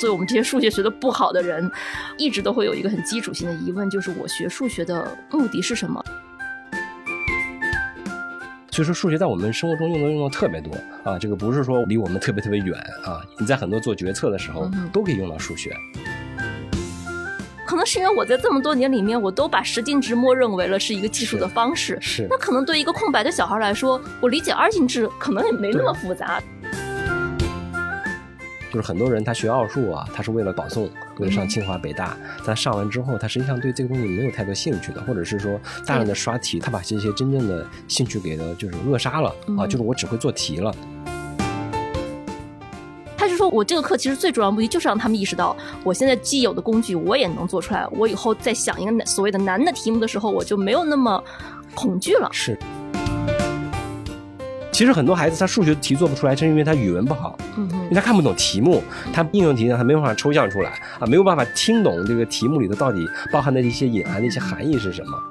作为我们这些数学学的不好的人，一直都会有一个很基础性的疑问，就是我学数学的目的是什么？所以说，数学在我们生活中用的用的特别多啊，这个不是说离我们特别特别远啊，你在很多做决策的时候都可以用到数学。可能是因为我在这么多年里面，我都把十进制默认为了是一个计数的方式，是。那可能对一个空白的小孩来说，我理解二进制可能也没那么复杂。就是很多人他学奥数啊，他是为了保送，为了上清华北大。但上完之后，他实际上对这个东西没有太多兴趣的，或者是说大量的刷题，他把这些真正的兴趣给的就是扼杀了啊，就是我只会做题了。他就说我这个课其实最主要目的就是让他们意识到，我现在既有的工具我也能做出来，我以后在想一个所谓的难的题目的时候，我就没有那么恐惧了。是。其实很多孩子他数学题做不出来，是因为他语文不好，因为他看不懂题目，他应用题呢他没办法抽象出来啊，没有办法听懂这个题目里头到底包含的一些隐含的一些含义是什么。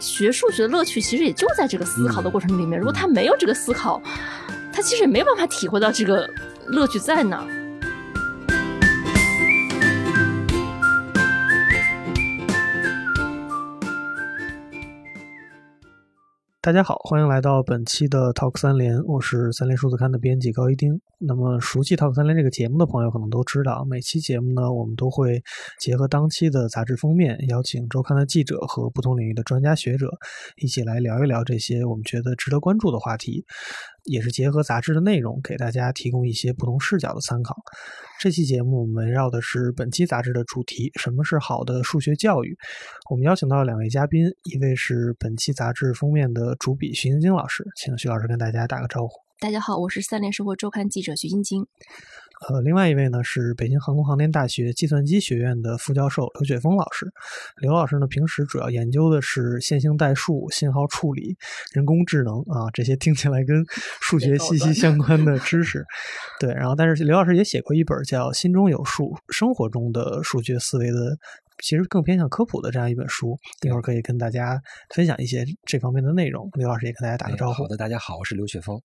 学数学的乐趣其实也就在这个思考的过程里面，如果他没有这个思考，他其实也没有办法体会到这个乐趣在哪。大家好，欢迎来到本期的 Talk 三联，我是三联数字刊的编辑高一丁。那么，熟悉 Talk 三联这个节目的朋友可能都知道，每期节目呢，我们都会结合当期的杂志封面，邀请周刊的记者和不同领域的专家学者，一起来聊一聊这些我们觉得值得关注的话题。也是结合杂志的内容，给大家提供一些不同视角的参考。这期节目我们围绕的是本期杂志的主题：什么是好的数学教育？我们邀请到两位嘉宾，一位是本期杂志封面的主笔徐晶晶老师，请徐老师跟大家打个招呼。大家好，我是三联生活周刊记者徐晶晶。呃，另外一位呢是北京航空航天大学计算机学院的副教授刘雪峰老师。刘老师呢，平时主要研究的是线性代数、信号处理、人工智能啊，这些听起来跟数学息息相 关的知识。对，然后但是刘老师也写过一本叫《心中有数：生活中的数学思维》的，其实更偏向科普的这样一本书。一会儿可以跟大家分享一些这方面的内容。刘老师也跟大家打个招呼。好的，大家好，我是刘雪峰。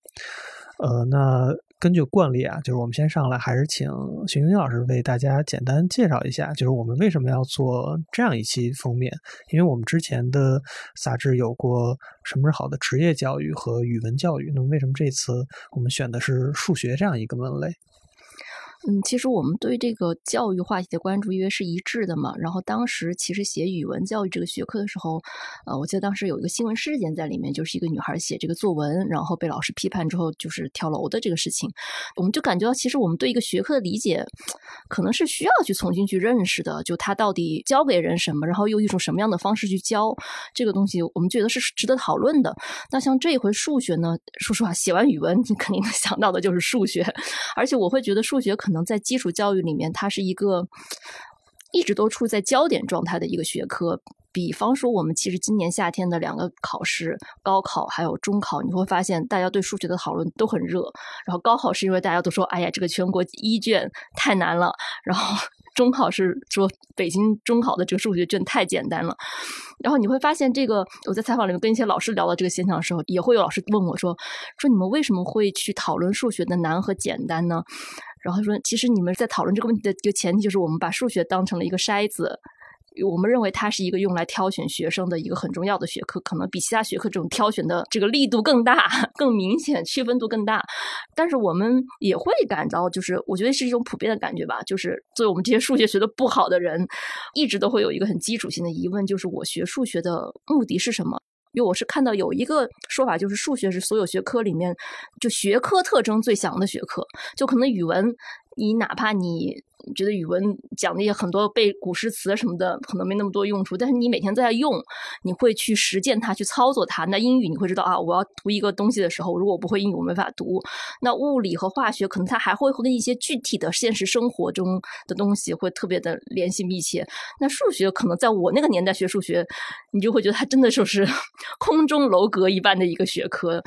呃，那。根据惯例啊，就是我们先上来，还是请徐晶晶老师为大家简单介绍一下，就是我们为什么要做这样一期封面？因为我们之前的杂志有过什么是好的职业教育和语文教育，那么为什么这次我们选的是数学这样一个门类？嗯，其实我们对这个教育话题的关注，因为是一致的嘛。然后当时其实写语文教育这个学科的时候，呃，我记得当时有一个新闻事件在里面，就是一个女孩写这个作文，然后被老师批判之后，就是跳楼的这个事情。我们就感觉到，其实我们对一个学科的理解，可能是需要去重新去认识的。就它到底教给人什么，然后用一种什么样的方式去教这个东西，我们觉得是值得讨论的。那像这一回数学呢，说实话，写完语文，你肯定能 想到的就是数学，而且我会觉得数学可。可能在基础教育里面，它是一个一直都处在焦点状态的一个学科。比方说，我们其实今年夏天的两个考试，高考还有中考，你会发现大家对数学的讨论都很热。然后高考是因为大家都说，哎呀，这个全国一卷太难了。然后 中考是说北京中考的这个数学卷太简单了。然后你会发现，这个我在采访里面跟一些老师聊到这个现象的时候，也会有老师问我说：“说你们为什么会去讨论数学的难和简单呢？”然后说，其实你们在讨论这个问题的一个前提，就是我们把数学当成了一个筛子，我们认为它是一个用来挑选学生的一个很重要的学科，可能比其他学科这种挑选的这个力度更大、更明显、区分度更大。但是我们也会感到，就是我觉得是一种普遍的感觉吧，就是作为我们这些数学学的不好的人，一直都会有一个很基础性的疑问，就是我学数学的目的是什么？因为我是看到有一个说法，就是数学是所有学科里面就学科特征最强的学科，就可能语文，你哪怕你。觉得语文讲那些很多背古诗词什么的，可能没那么多用处。但是你每天在用，你会去实践它，去操作它。那英语你会知道啊，我要读一个东西的时候，如果我不会英语，我没法读。那物理和化学可能它还会和一些具体的现实生活中的东西会特别的联系密切。那数学可能在我那个年代学数学，你就会觉得它真的就是 空中楼阁一般的一个学科。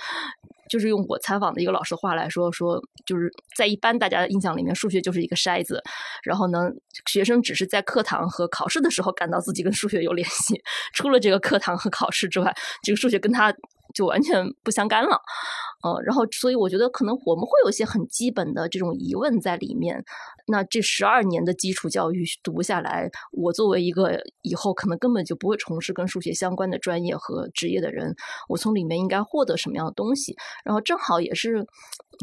就是用我采访的一个老师的话来说，说就是在一般大家的印象里面，数学就是一个筛子，然后呢，学生只是在课堂和考试的时候感到自己跟数学有联系，除了这个课堂和考试之外，这个数学跟他就完全不相干了。呃，然后所以我觉得可能我们会有一些很基本的这种疑问在里面。那这十二年的基础教育读下来，我作为一个以后可能根本就不会从事跟数学相关的专业和职业的人，我从里面应该获得什么样的东西？然后正好也是，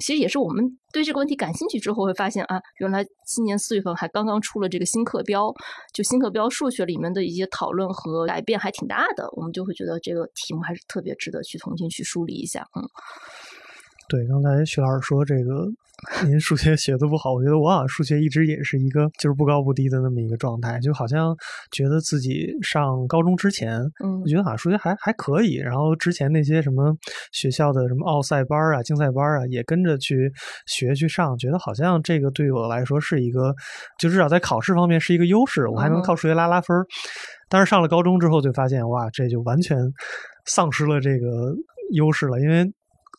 其实也是我们对这个问题感兴趣之后，会发现啊，原来今年四月份还刚刚出了这个新课标，就新课标数学里面的一些讨论和改变还挺大的，我们就会觉得这个题目还是特别值得去重新去梳理一下，嗯。对，刚才徐老师说这个，您数学学的不好，我觉得我好像数学一直也是一个就是不高不低的那么一个状态，就好像觉得自己上高中之前，嗯，我觉得好像数学还还可以，然后之前那些什么学校的什么奥赛班啊、竞赛班啊，也跟着去学去上，觉得好像这个对我来说是一个，就至少在考试方面是一个优势，我还能靠数学拉拉分儿。但是上了高中之后，就发现哇，这就完全丧失了这个优势了，因为。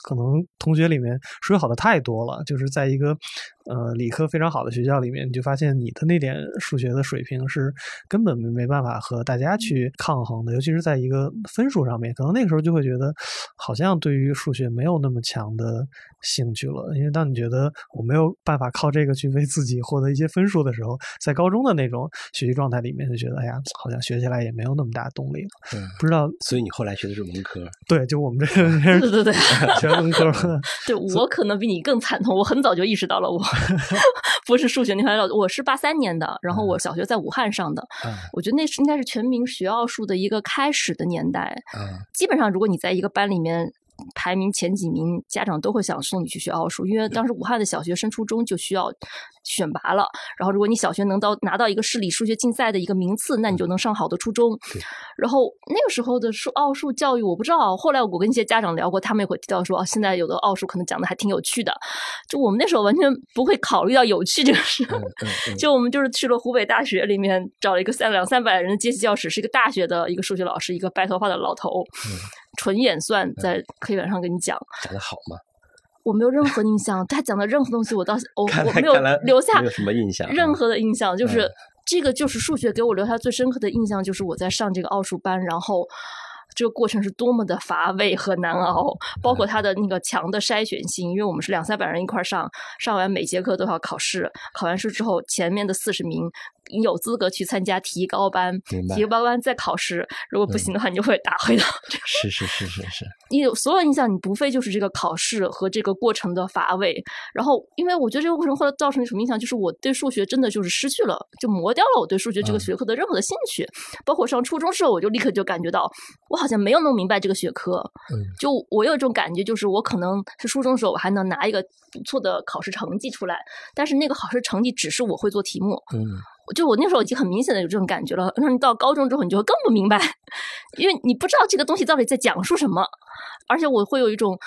可能同学里面数学好的太多了，就是在一个呃理科非常好的学校里面，你就发现你的那点数学的水平是根本没没办法和大家去抗衡的，尤其是在一个分数上面，可能那个时候就会觉得好像对于数学没有那么强的兴趣了。因为当你觉得我没有办法靠这个去为自己获得一些分数的时候，在高中的那种学习状态里面，就觉得哎呀，好像学起来也没有那么大动力了。嗯，不知道，所以你后来学的是文科？对，就我们这个对对对。文科，对我可能比你更惨痛。我很早就意识到了，我 不是数学那块料。我是八三年的，然后我小学在武汉上的。我觉得那是应该是全民学奥数的一个开始的年代。基本上如果你在一个班里面排名前几名，家长都会想送你去学奥数，因为当时武汉的小学升初中就需要。选拔了，然后如果你小学能到拿到一个市里数学竞赛的一个名次，那你就能上好的初中。然后那个时候的数奥数教育我不知道，后来我跟一些家长聊过，他们也会提到说，哦，现在有的奥数可能讲的还挺有趣的。就我们那时候完全不会考虑到有趣这个事，就我们就是去了湖北大学里面找了一个三两三百人的阶梯教室，是一个大学的一个数学老师，一个白头发的老头，纯演算在黑板上跟你讲，讲的好吗？我没有任何印象，他讲的任何东西，我到我我没有留下什么印象，任何的印象，就是这个就是数学给我留下最深刻的印象，就是我在上这个奥数班，然后这个过程是多么的乏味和难熬，包括他的那个强的筛选性，因为我们是两三百人一块上，上完每节课都要考试，考完试之后前面的四十名。你有资格去参加提高班，提高班再考试，如果不行的话，你就会打回到。是是是是是。你有所有印象，你不费就是这个考试和这个过程的乏味。然后，因为我觉得这个过程后来造成什么影响，就是我对数学真的就是失去了，就磨掉了我对数学这个学科的任何的兴趣。包括上初中时候，我就立刻就感觉到，我好像没有弄明白这个学科。嗯。就我有一种感觉，就是我可能是初中时候我还能拿一个不错的考试成绩出来，但是那个考试成绩只是我会做题目。嗯。就我那时候已经很明显的有这种感觉了，那你到高中之后，你就会更不明白，因为你不知道这个东西到底在讲述什么，而且我会有一种，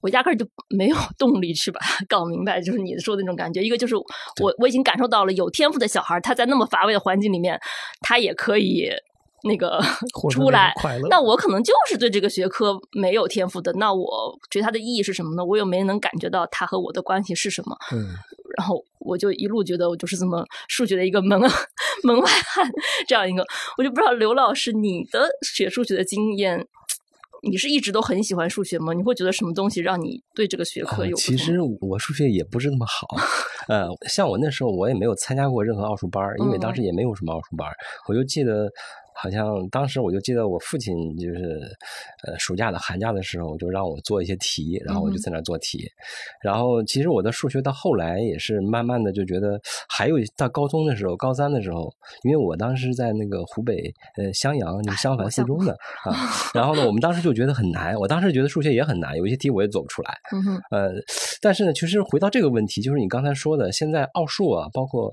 我压根儿就没有动力去把它搞明白，就是你说的那种感觉。一个就是我我已经感受到了有天赋的小孩，他在那么乏味的环境里面，他也可以那个 出来。那我可能就是对这个学科没有天赋的，那我觉得它的意义是什么呢？我又没能感觉到它和我的关系是什么。嗯。然后我就一路觉得我就是这么数学的一个门 门外汉，这样一个，我就不知道刘老师你的学数学的经验，你是一直都很喜欢数学吗？你会觉得什么东西让你对这个学科有？其实我数学也不是那么好，呃，像我那时候我也没有参加过任何奥数班，因为当时也没有什么奥数班，我就记得。好像当时我就记得我父亲就是，呃，暑假的寒假的时候就让我做一些题，然后我就在那做题。然后其实我的数学到后来也是慢慢的就觉得，还有到高中的时候，高三的时候，因为我当时在那个湖北呃襄阳就襄樊四中的 啊，然后呢，我们当时就觉得很难，我当时觉得数学也很难，有一些题我也做不出来。嗯。呃，但是呢，其实回到这个问题，就是你刚才说的，现在奥数啊，包括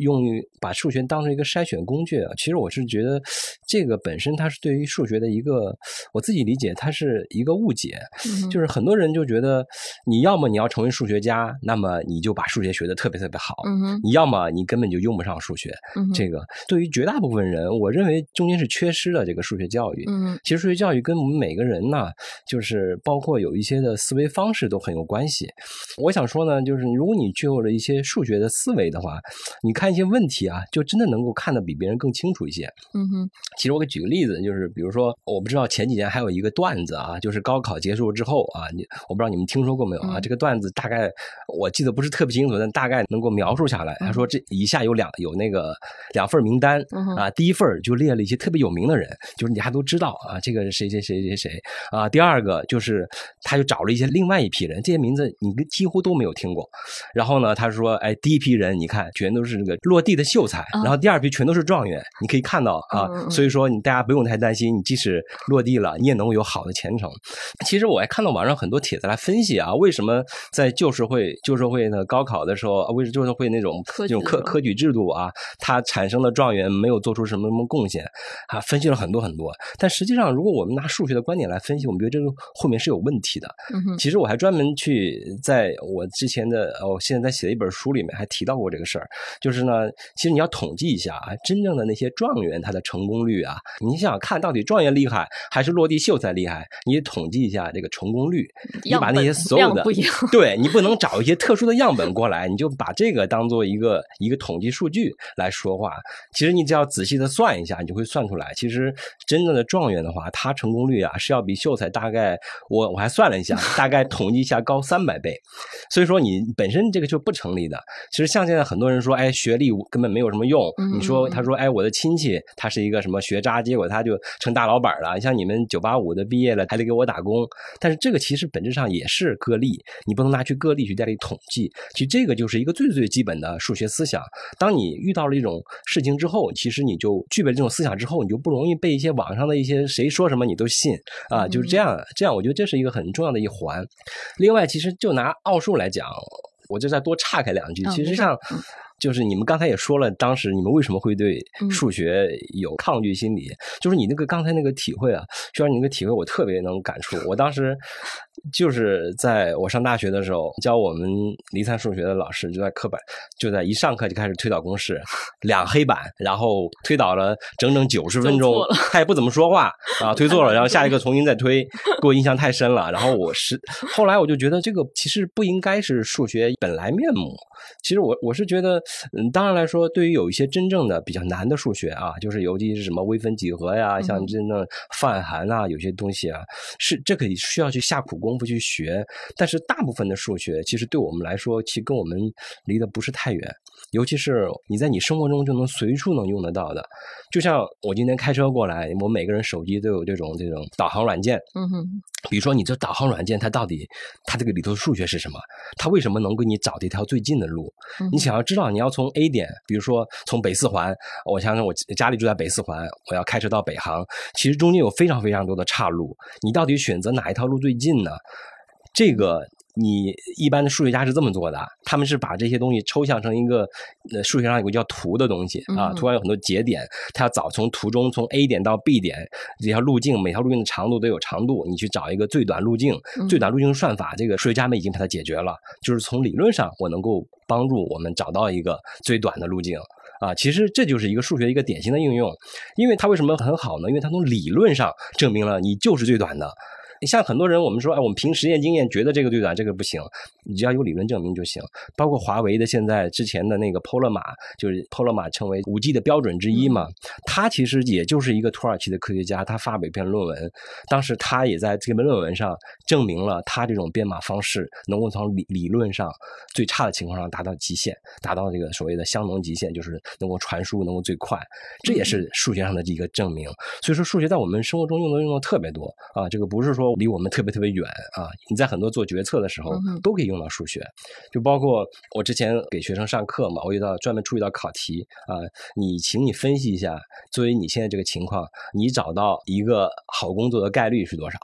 用于把数学当成一个筛选工具啊，其实我是觉得。这个本身它是对于数学的一个，我自己理解它是一个误解，就是很多人就觉得你要么你要成为数学家，那么你就把数学学的特别特别好，你要么你根本就用不上数学。这个对于绝大部分人，我认为中间是缺失了这个数学教育。其实数学教育跟我们每个人呢，就是包括有一些的思维方式都很有关系。我想说呢，就是如果你具有了一些数学的思维的话，你看一些问题啊，就真的能够看得比别人更清楚一些。嗯哼，其实我给举个例子，就是比如说，我不知道前几年还有一个段子啊，就是高考结束之后啊，你我不知道你们听说过没有啊？嗯这个段子大概我记得不是特别清楚，但大概能够描述下来。他说这以下有两有那个两份名单嗯啊，第一份就列了一些特别有名的人，就是你还都知道啊，这个谁谁谁谁谁啊。第二个就是他就找了一些另外一批人，这些名字你几乎都没有听过。然后呢，他说，哎，第一批人你看全都是那个落地的秀才，啊然后第二批全都是状元，你可以看到啊所以说你大家不用太担心，你即使落地了，你也能有好的前程。其实我还看到网上很多帖子来分析啊，为什么在旧社会旧社会呢高考的时候，啊为什么旧社会那种那种科科科举制度啊，它产生的状元没有做出什么什么贡献啊，分析了很多很多。但实际上，如果我们拿数学的观点来分析，我们觉得这个后面是有问题的。其实我还专门去在我之前的呃我现在在写的一本书里面还提到过这个事儿，就是呢，其实你要统计一下啊，真正的那些状元他的成功率啊，你想想看到底状元厉害还是落地秀才厉害，你也统计一下这个成功率，你把那些所有的 对你不能找一些特殊的样本过来，你就把这个当做一个一个统计数据来说话。其实你只要仔细的算一下，你就会算出来，其实真正的状元的话，他成功率啊是要比秀才大概我我还算了一下，大概统计一下高三百倍。所以说你本身这个就不成立的。其实像现在很多人说，哎，学历根本没有什么用。嗯你说嗯他说，哎，我的亲戚他是一个什么学渣，结果他就成大老板了。像你们九八五的毕业了，还得给我打工。但是这个其实本质上也是个例，你不能拿去个例去代替统计。其实这个就是一个最最基本的数学思想。当你遇到了一种事情之后，其实你就具备了这种思想之后，你就不容易被一些网上的一些谁说什么你都信啊，就是这样。这样我觉得这是一个很重要的一环。另外，其实就拿奥数来讲，我就再多岔开两句。其实像嗯就是你们刚才也说了，当时你们为什么会对嗯数学有抗拒心理？就是你那个刚才那个体会啊，虽然你那个体会我特别能感触。我当时就是在我上大学的时候，教我们离散数学的老师就在课本就在一上课就开始推导公式，两黑板，然后推导了整整九十分钟他也不怎么说话 啊，推错了，然后下一个重新再推，给我印象太深了。然后我是后来我就觉得这个其实不应该是数学本来面目。其实我我是觉得，嗯，当然来说，对于有一些真正的比较难的数学啊，就是尤其是什么微分几何呀，像嗯真正泛函啊，有些东西啊，是这个需要去下苦功夫去学。但是大部分的数学，其实对我们来说，其实跟我们离得不是太远。尤其是你在你生活中就能随处能用得到的，就像我今天开车过来，我每个人手机都有这种这种导航软件，嗯哼，比如说你这导航软件，它到底它这个里头数学是什么？它为什么能给你找这条最近的路？嗯你想要知道你要从 A 点，比如说从北四环，我想想我家里住在北四环，我要开车到北航，其实中间有非常非常多的岔路，你到底选择哪一条路最近呢？这个你一般的数学家是这么做的，他们是把这些东西抽象成一个呃数学上有个叫图的东西啊，嗯图上有很多节点，他要找从图中从 A 点到 B 点这条路径，每条路径的长度都有长度，你去找一个最短路径，嗯最短路径算法，这个数学家们已经把它解决了，就是从理论上我能够帮助我们找到一个最短的路径。啊，其实这就是一个数学一个典型的应用，因为它为什么很好呢？因为它从理论上证明了你就是最短的。像很多人，我们说，哎，我们凭实验经验觉得这个对短，这个不行，你只要有理论证明就行。包括华为的现在之前的那个 Polar 码，就是 Polar 码成为五 G 的标准之一嘛，他其实也就是一个土耳其的科学家，他发表一篇论文，当时他也在这篇论文上证明了他这种编码方式能够从理理论上最差的情况上达到极限，达到这个所谓的相能极限，就是能够传输能够最快，这也是数学上的一个证明。所以说，数学在我们生活中用的用的特别多啊，这个不是说离我们特别特别远啊，你在很多做决策的时候都可以用到数学，就包括我之前给学生上课嘛，我遇到专门出一道考题啊，你请你分析一下，作为你现在这个情况，你找到一个好工作的概率是多少？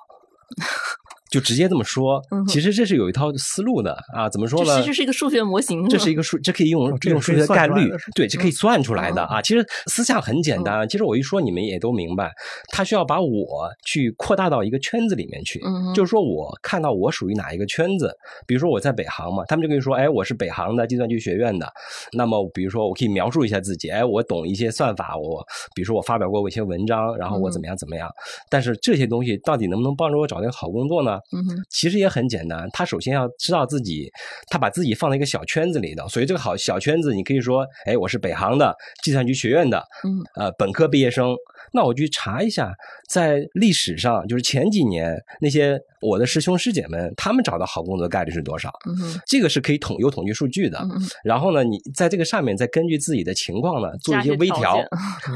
就直接这么说嗯，其实这是有一套思路的啊。怎么说呢？这其实是一个数学模型，这是一个数，这可以用哦这个用数学概率对，这可以算出来的嗯啊。其实思想很简单，其实我一说你们也都明白，他需要把我去扩大到一个圈子里面去，嗯就是说我看到我属于哪一个圈子，比如说我在北航嘛，他们就跟你说，哎，我是北航的计算机学院的，那么比如说我可以描述一下自己，哎，我懂一些算法，我比如说我发表过一些文章，然后我怎么样怎么样，但是这些东西到底能不能帮助我找到一个好工作呢？嗯哼，其实也很简单，他首先要知道自己，他把自己放在一个小圈子里的，所以这个好小圈子，你可以说，哎，我是北航的计算机学院的，嗯，呃，本科毕业生，那我去查一下，在历史上，就是前几年那些我的师兄师姐们，他们找到好工作的概率是多少？嗯，这个是可以统有统计数据的。嗯，然后呢，你在这个上面再根据自己的情况呢，做一些微调，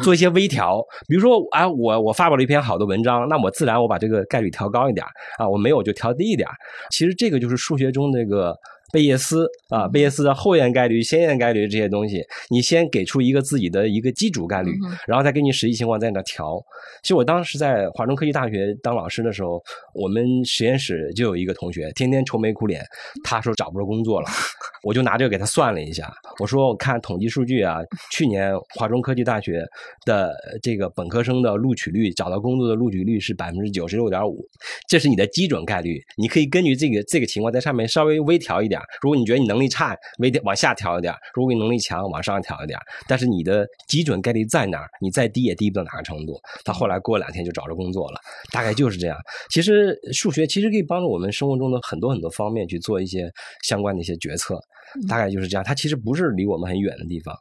做一些微调。比如说，啊，我我发表了一篇好的文章，那我自然我把这个概率调高一点儿啊，我没有就调低一点儿。其实这个就是数学中那个贝叶斯啊，贝叶斯的后验概率、先验概率这些东西，你先给出一个自己的一个基础概率，然后再根据实际情况在那调。其实我当时在华中科技大学当老师的时候，我们实验室就有一个同学，天天愁眉苦脸，他说找不着工作了，我就拿这个给他算了一下，我说我看统计数据啊，去年华中科技大学的这个本科生的录取率，找到工作的录取率是百分之九十六点五，这是你的基准概率，你可以根据这个这个情况在上面稍微微调一点。如果你觉得你能力差，微调往下调一点；如果你能力强，往上调一点。但是你的基准概率在哪儿？你再低也低不到哪个程度。他后来过两天就找着工作了，大概就是这样。其实数学其实可以帮助我们生活中的很多很多方面去做一些相关的一些决策，大概就是这样。它其实不是离我们很远的地方。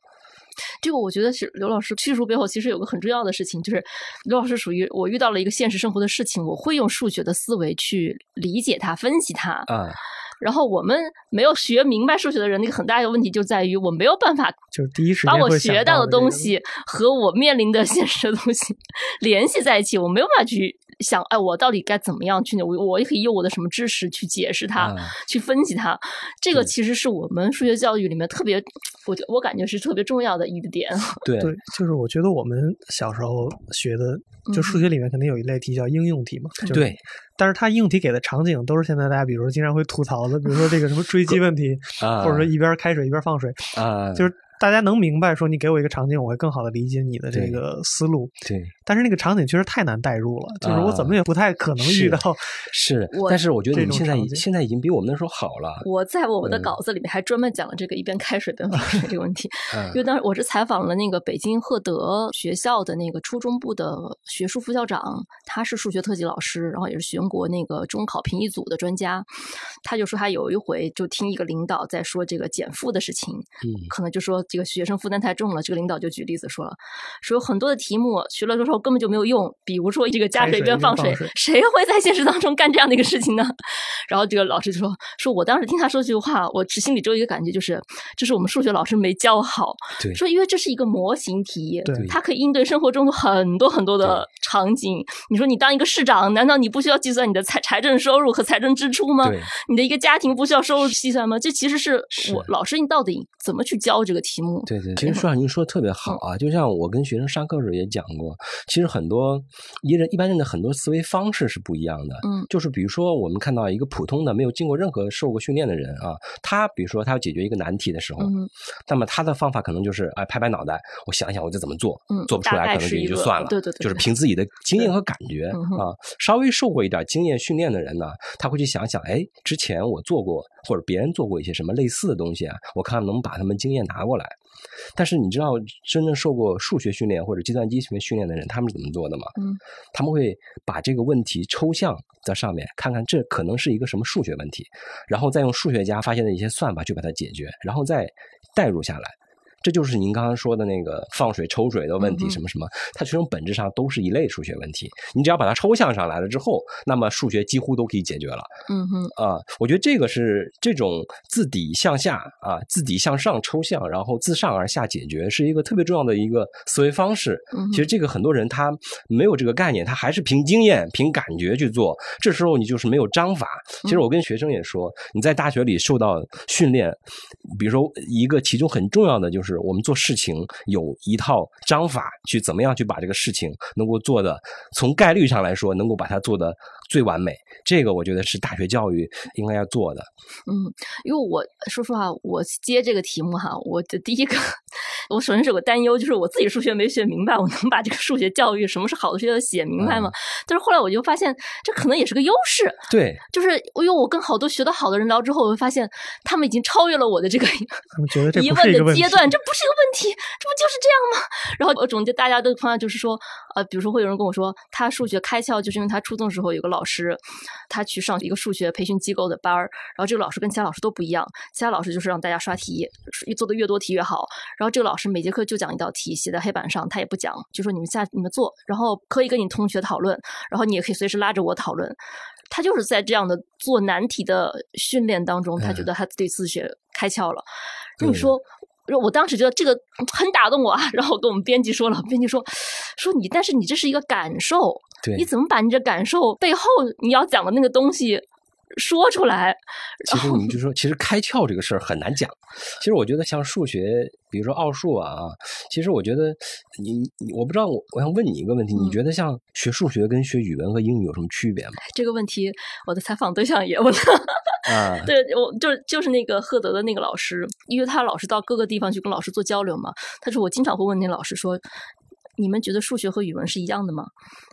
这个我觉得是刘老师叙述背后其实有个很重要的事情，就是刘老师属于我遇到了一个现实生活的事情，我会用数学的思维去理解它、分析它。啊，然后我们没有学明白数学的人，那个很大一个问题就在于我没有办法就是第一时把我间会想学到的东西和我面临的 现实的东西联系在一起，我没有办法去想，哎，我到底该怎么样去呢？我我也可以用我的什么知识去解释它，啊去分析它。这个其实是我们数学教育里面特别，我觉我感觉是特别重要的一个点。对对，就是我觉得我们小时候学的，就数学里面肯定有一类题叫应用题嘛，就是对，但是它应用题给的场景都是现在大家比如说经常会吐槽的，比如说这个什么追击问题，啊，或者说一边开水一边放水，啊，就是大家能明白说你给我一个场景，我会更好的理解你的这个思路，对。但是那个场景确实太难代入了，就是我怎么也不太可能遇是到。是 我，但是我觉得这你们现在已种场景现在已经比我们那时候好了。我在我的嗯稿子里面还专门讲了这个一边开水边放水这个问题，嗯因为当时我是采访了那个北京赫德学校的那个初中部的学术副校长，他是数学特级老师，然后也是全国那个中考评议组的专家。他就说他有一回就听一个领导在说这个减负的事情，嗯可能就说这个学生负担太重了，这个领导就举例子说了，说有很多的题目学了之后根本就没有用，比如说这个加水开水一边边放水谁会在现实当中干这样的一个事情呢？然后这个老师就说，说我当时听他说这句话，我只心里只有一个感觉，就是这是我们数学老师没教好。对说因为这是一个模型题对，它可以应对生活中的很多很多的场景。你说你当一个市长，难道你不需要计算你的财财政收入和财政支出吗？你的一个家庭不需要收入计算吗？这其实是是我老师，你到底怎么去教这个题目？对对，其实舒小您说的特别好啊，就像我跟学生上课时候也讲过，其实很多一人一般人的很多思维方式是不一样的。嗯就是比如说我们看到一个普通的没有经过任何受过训练的人啊，他比如说他要解决一个难题的时候，嗯那么他的方法可能就是哎拍拍脑袋，我想想我这怎么做，嗯做不出来可能也就算了，对对对对就是凭自己的经验和感觉啊。稍微受过一点经验训练的人呢，他会去想想，哎，之前我做过或者别人做过一些什么类似的东西啊，我看能把他们经验拿过来。但是你知道真正受过数学训练或者计算机学训练的人，他们是怎么做的吗？嗯，他们会把这个问题抽象在上面，看看这可能是一个什么数学问题，然后再用数学家发现的一些算法去把它解决，然后再代入下来。这就是您刚刚说的那个放水抽水的问题，什么什么，它其实本质上都是一类数学问题。你只要把它抽象上来了之后，那么数学几乎都可以解决了。嗯哼啊，我觉得这个是这种自底向下啊，自底向上抽象，然后自上而下解决，是一个特别重要的一个思维方式。嗯其实这个很多人他没有这个概念，他还是凭经验、凭感觉去做，这时候你就是没有章法。其实我跟学生也说，你在大学里受到训练，比如说一个其中很重要的就是我们做事情有一套章法，去怎么样去把这个事情能够做的，从概率上来说能够把它做的最完美。这个我觉得是大学教育应该要做的。嗯，因为我说实话，我接这个题目哈，我的第一个，我首先是有个担忧，就是我自己数学没学明白，我能把这个数学教育什么是好的学校写明白吗？但是后来我就发现，这可能也是个优势，对，就是因为我跟好多学得好的人聊之后，我会发现他们已经超越了我的这个疑问的阶。段，这不是一个问题，这不就是这样吗？然后我总结大家的方案就是说，呃，比如说会有人跟我说，他数学开窍就是因为他初中时候有个老老师，他去上一个数学培训机构的班儿，然后这个老师跟其他老师都不一样，其他老师就是让大家刷题，做的越多题越好。然后这个老师每节课就讲一道题，写在黑板上，他也不讲，就说你们下你们做，然后可以跟你同学讨论，然后你也可以随时拉着我讨论。他就是在这样的做难题的训练当中，他觉得他对自学开窍了。那你说？我当时觉得这个很打动我啊，然后我跟我们编辑说了，编辑说说你，但是你这是一个感受，你怎么把你这感受背后你要讲的那个东西说出来？其实你 就说，其实开窍这个事儿很难讲。其实我觉得像数学，比如说奥数啊，其实我觉得你，我不知道，我我想问你一个问题，你觉得像学数学跟学语文和英语有什么区别吗？这个问题，我的采访对象也问了。对我就就是那个赫德的那个老师，因为他老是到各个地方去跟老师做交流嘛。他说我经常会问那老师说，你们觉得数学和语文是一样的吗？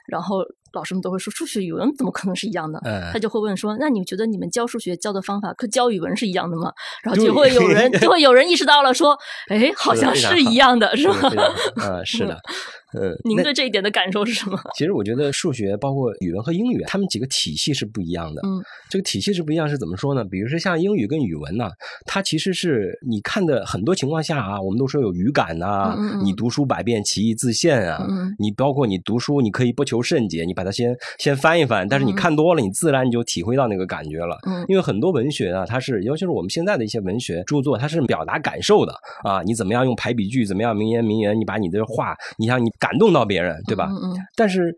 然后老师们都会说数学语文怎么可能是一样的？他就会问说，那你觉得你们教数学教的方法和教语文是一样的吗？然后就会有人 就会有人意识到了说，哎，好像是一样的，是吧？啊，是的。呃，您对这一点的感受是什么？其实我觉得数学包括语文和英语，他们几个体系是不一样的。嗯，这个体系是不一样是怎么说呢？比如说像英语跟语文呢，它其实是你看的很多情况下啊，我们都说有语感呐，你读书百遍其义自现啊。嗯，你包括你读书，你可以不求甚解，你把它先先翻一翻，但是你看多了，你自然你就体会到那个感觉了。嗯，因为很多文学啊，它是尤其是我们现在的一些文学著作，它是表达感受的啊。你怎么样用排比句，怎么样名言名言，你把你的话，你想你感动到别人。对吧？嗯嗯。但是，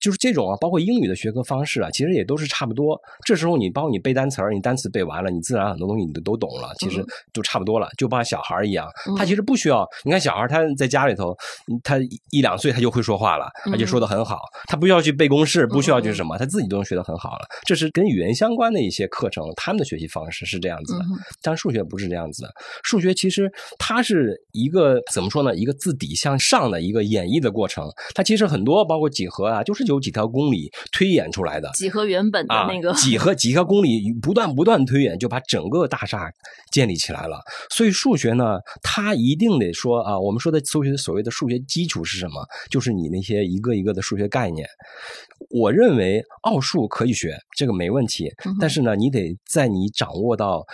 就是这种啊，包括英语的学科方式啊，其实也都是差不多。这时候你包括你背单词儿，你单词背完了，你自然很多东西你都都懂了，其实就差不多了。就帮小孩一样，他其实不需要。你看小孩他在家里头，他一两岁他就会说话了，而且说的很好。他不需要去背公式，不需要去什么，他自己都能学得很好了。这是跟语言相关的一些课程，他们的学习方式是这样子的。但数学不是这样子的。数学其实它是一个怎么说呢？一个自底向上的一个演绎的过程。它其实很多，包括几何啊，就是有几条公理推演出来的。几何原本的那个几何几何公理不断不断推演，就把整个大厦建立起来了。所以数学呢，它一定得说啊，我们说的数学所谓的数学基础是什么？就是你那些一个一个的数学概念。我认为奥数可以学，这个没问题。但是呢，你得在你掌握到。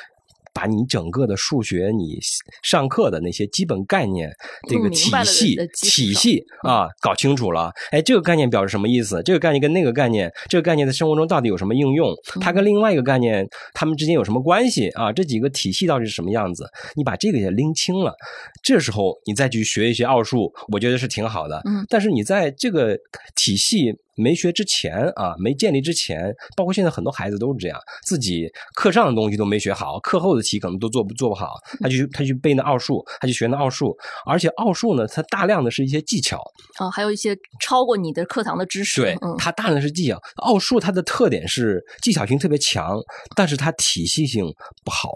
把你整个的数学，你上课的那些基本概念，这个体系体系啊，搞清楚了。哎，这个概念表示什么意思？这个概念跟那个概念，这个概念在生活中到底有什么应用？它跟另外一个概念，它们之间有什么关系啊？这几个体系到底是什么样子？你把这个也拎清了，这时候你再去学一些奥数，我觉得是挺好的。嗯，但是你在这个体系。没学之前啊，没建立之前，包括现在很多孩子都是这样，自己课上的东西都没学好，课后的题可能都做不做不好，他就他去背那奥数，他去学那奥数，而且奥数呢，它大量的是一些技巧啊，还有一些超过你的课堂的知识。对，它大量的是技巧。奥数它的特点是技巧性特别强，但是它体系性不好。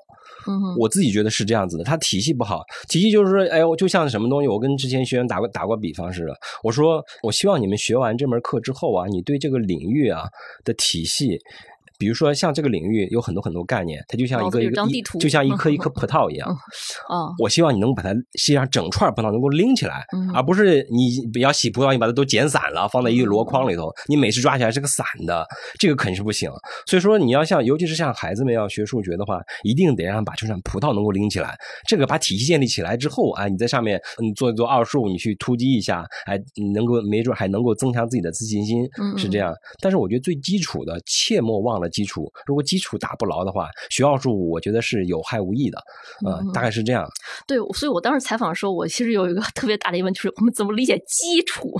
我自己觉得是这样子的，它体系不好，体系就是说，哎，我就像什么东西，我跟之前学员打过打过比方似的，我说，我希望你们学完这门课之后啊，你对这个领域啊的体系。比如说，像这个领域有很多很多概念，它就像一个一个一，就像一颗一颗葡萄一样。啊，我希望你能把它实际上整串葡萄能够拎起来，而不是你比较洗葡萄，你把它都剪散了，放在一个箩筐里头，你每次抓起来是个散的，这个肯定是不行。所以说，你要像，尤其是像孩子们要学数学的话，一定得让把这串葡萄能够拎起来。这个把体系建立起来之后，哎，你在上面嗯做一做奥数，你去突击一下，哎，能够没准还能够增强自己的自信心，是这样。但是我觉得最基础的，切莫忘了。基础，如果基础打不牢的话，学奥数我觉得是有害无益的，呃，大概是这样。对，所以我当时采访的时候，我其实有一个特别大的疑问，就是我们怎么理解基础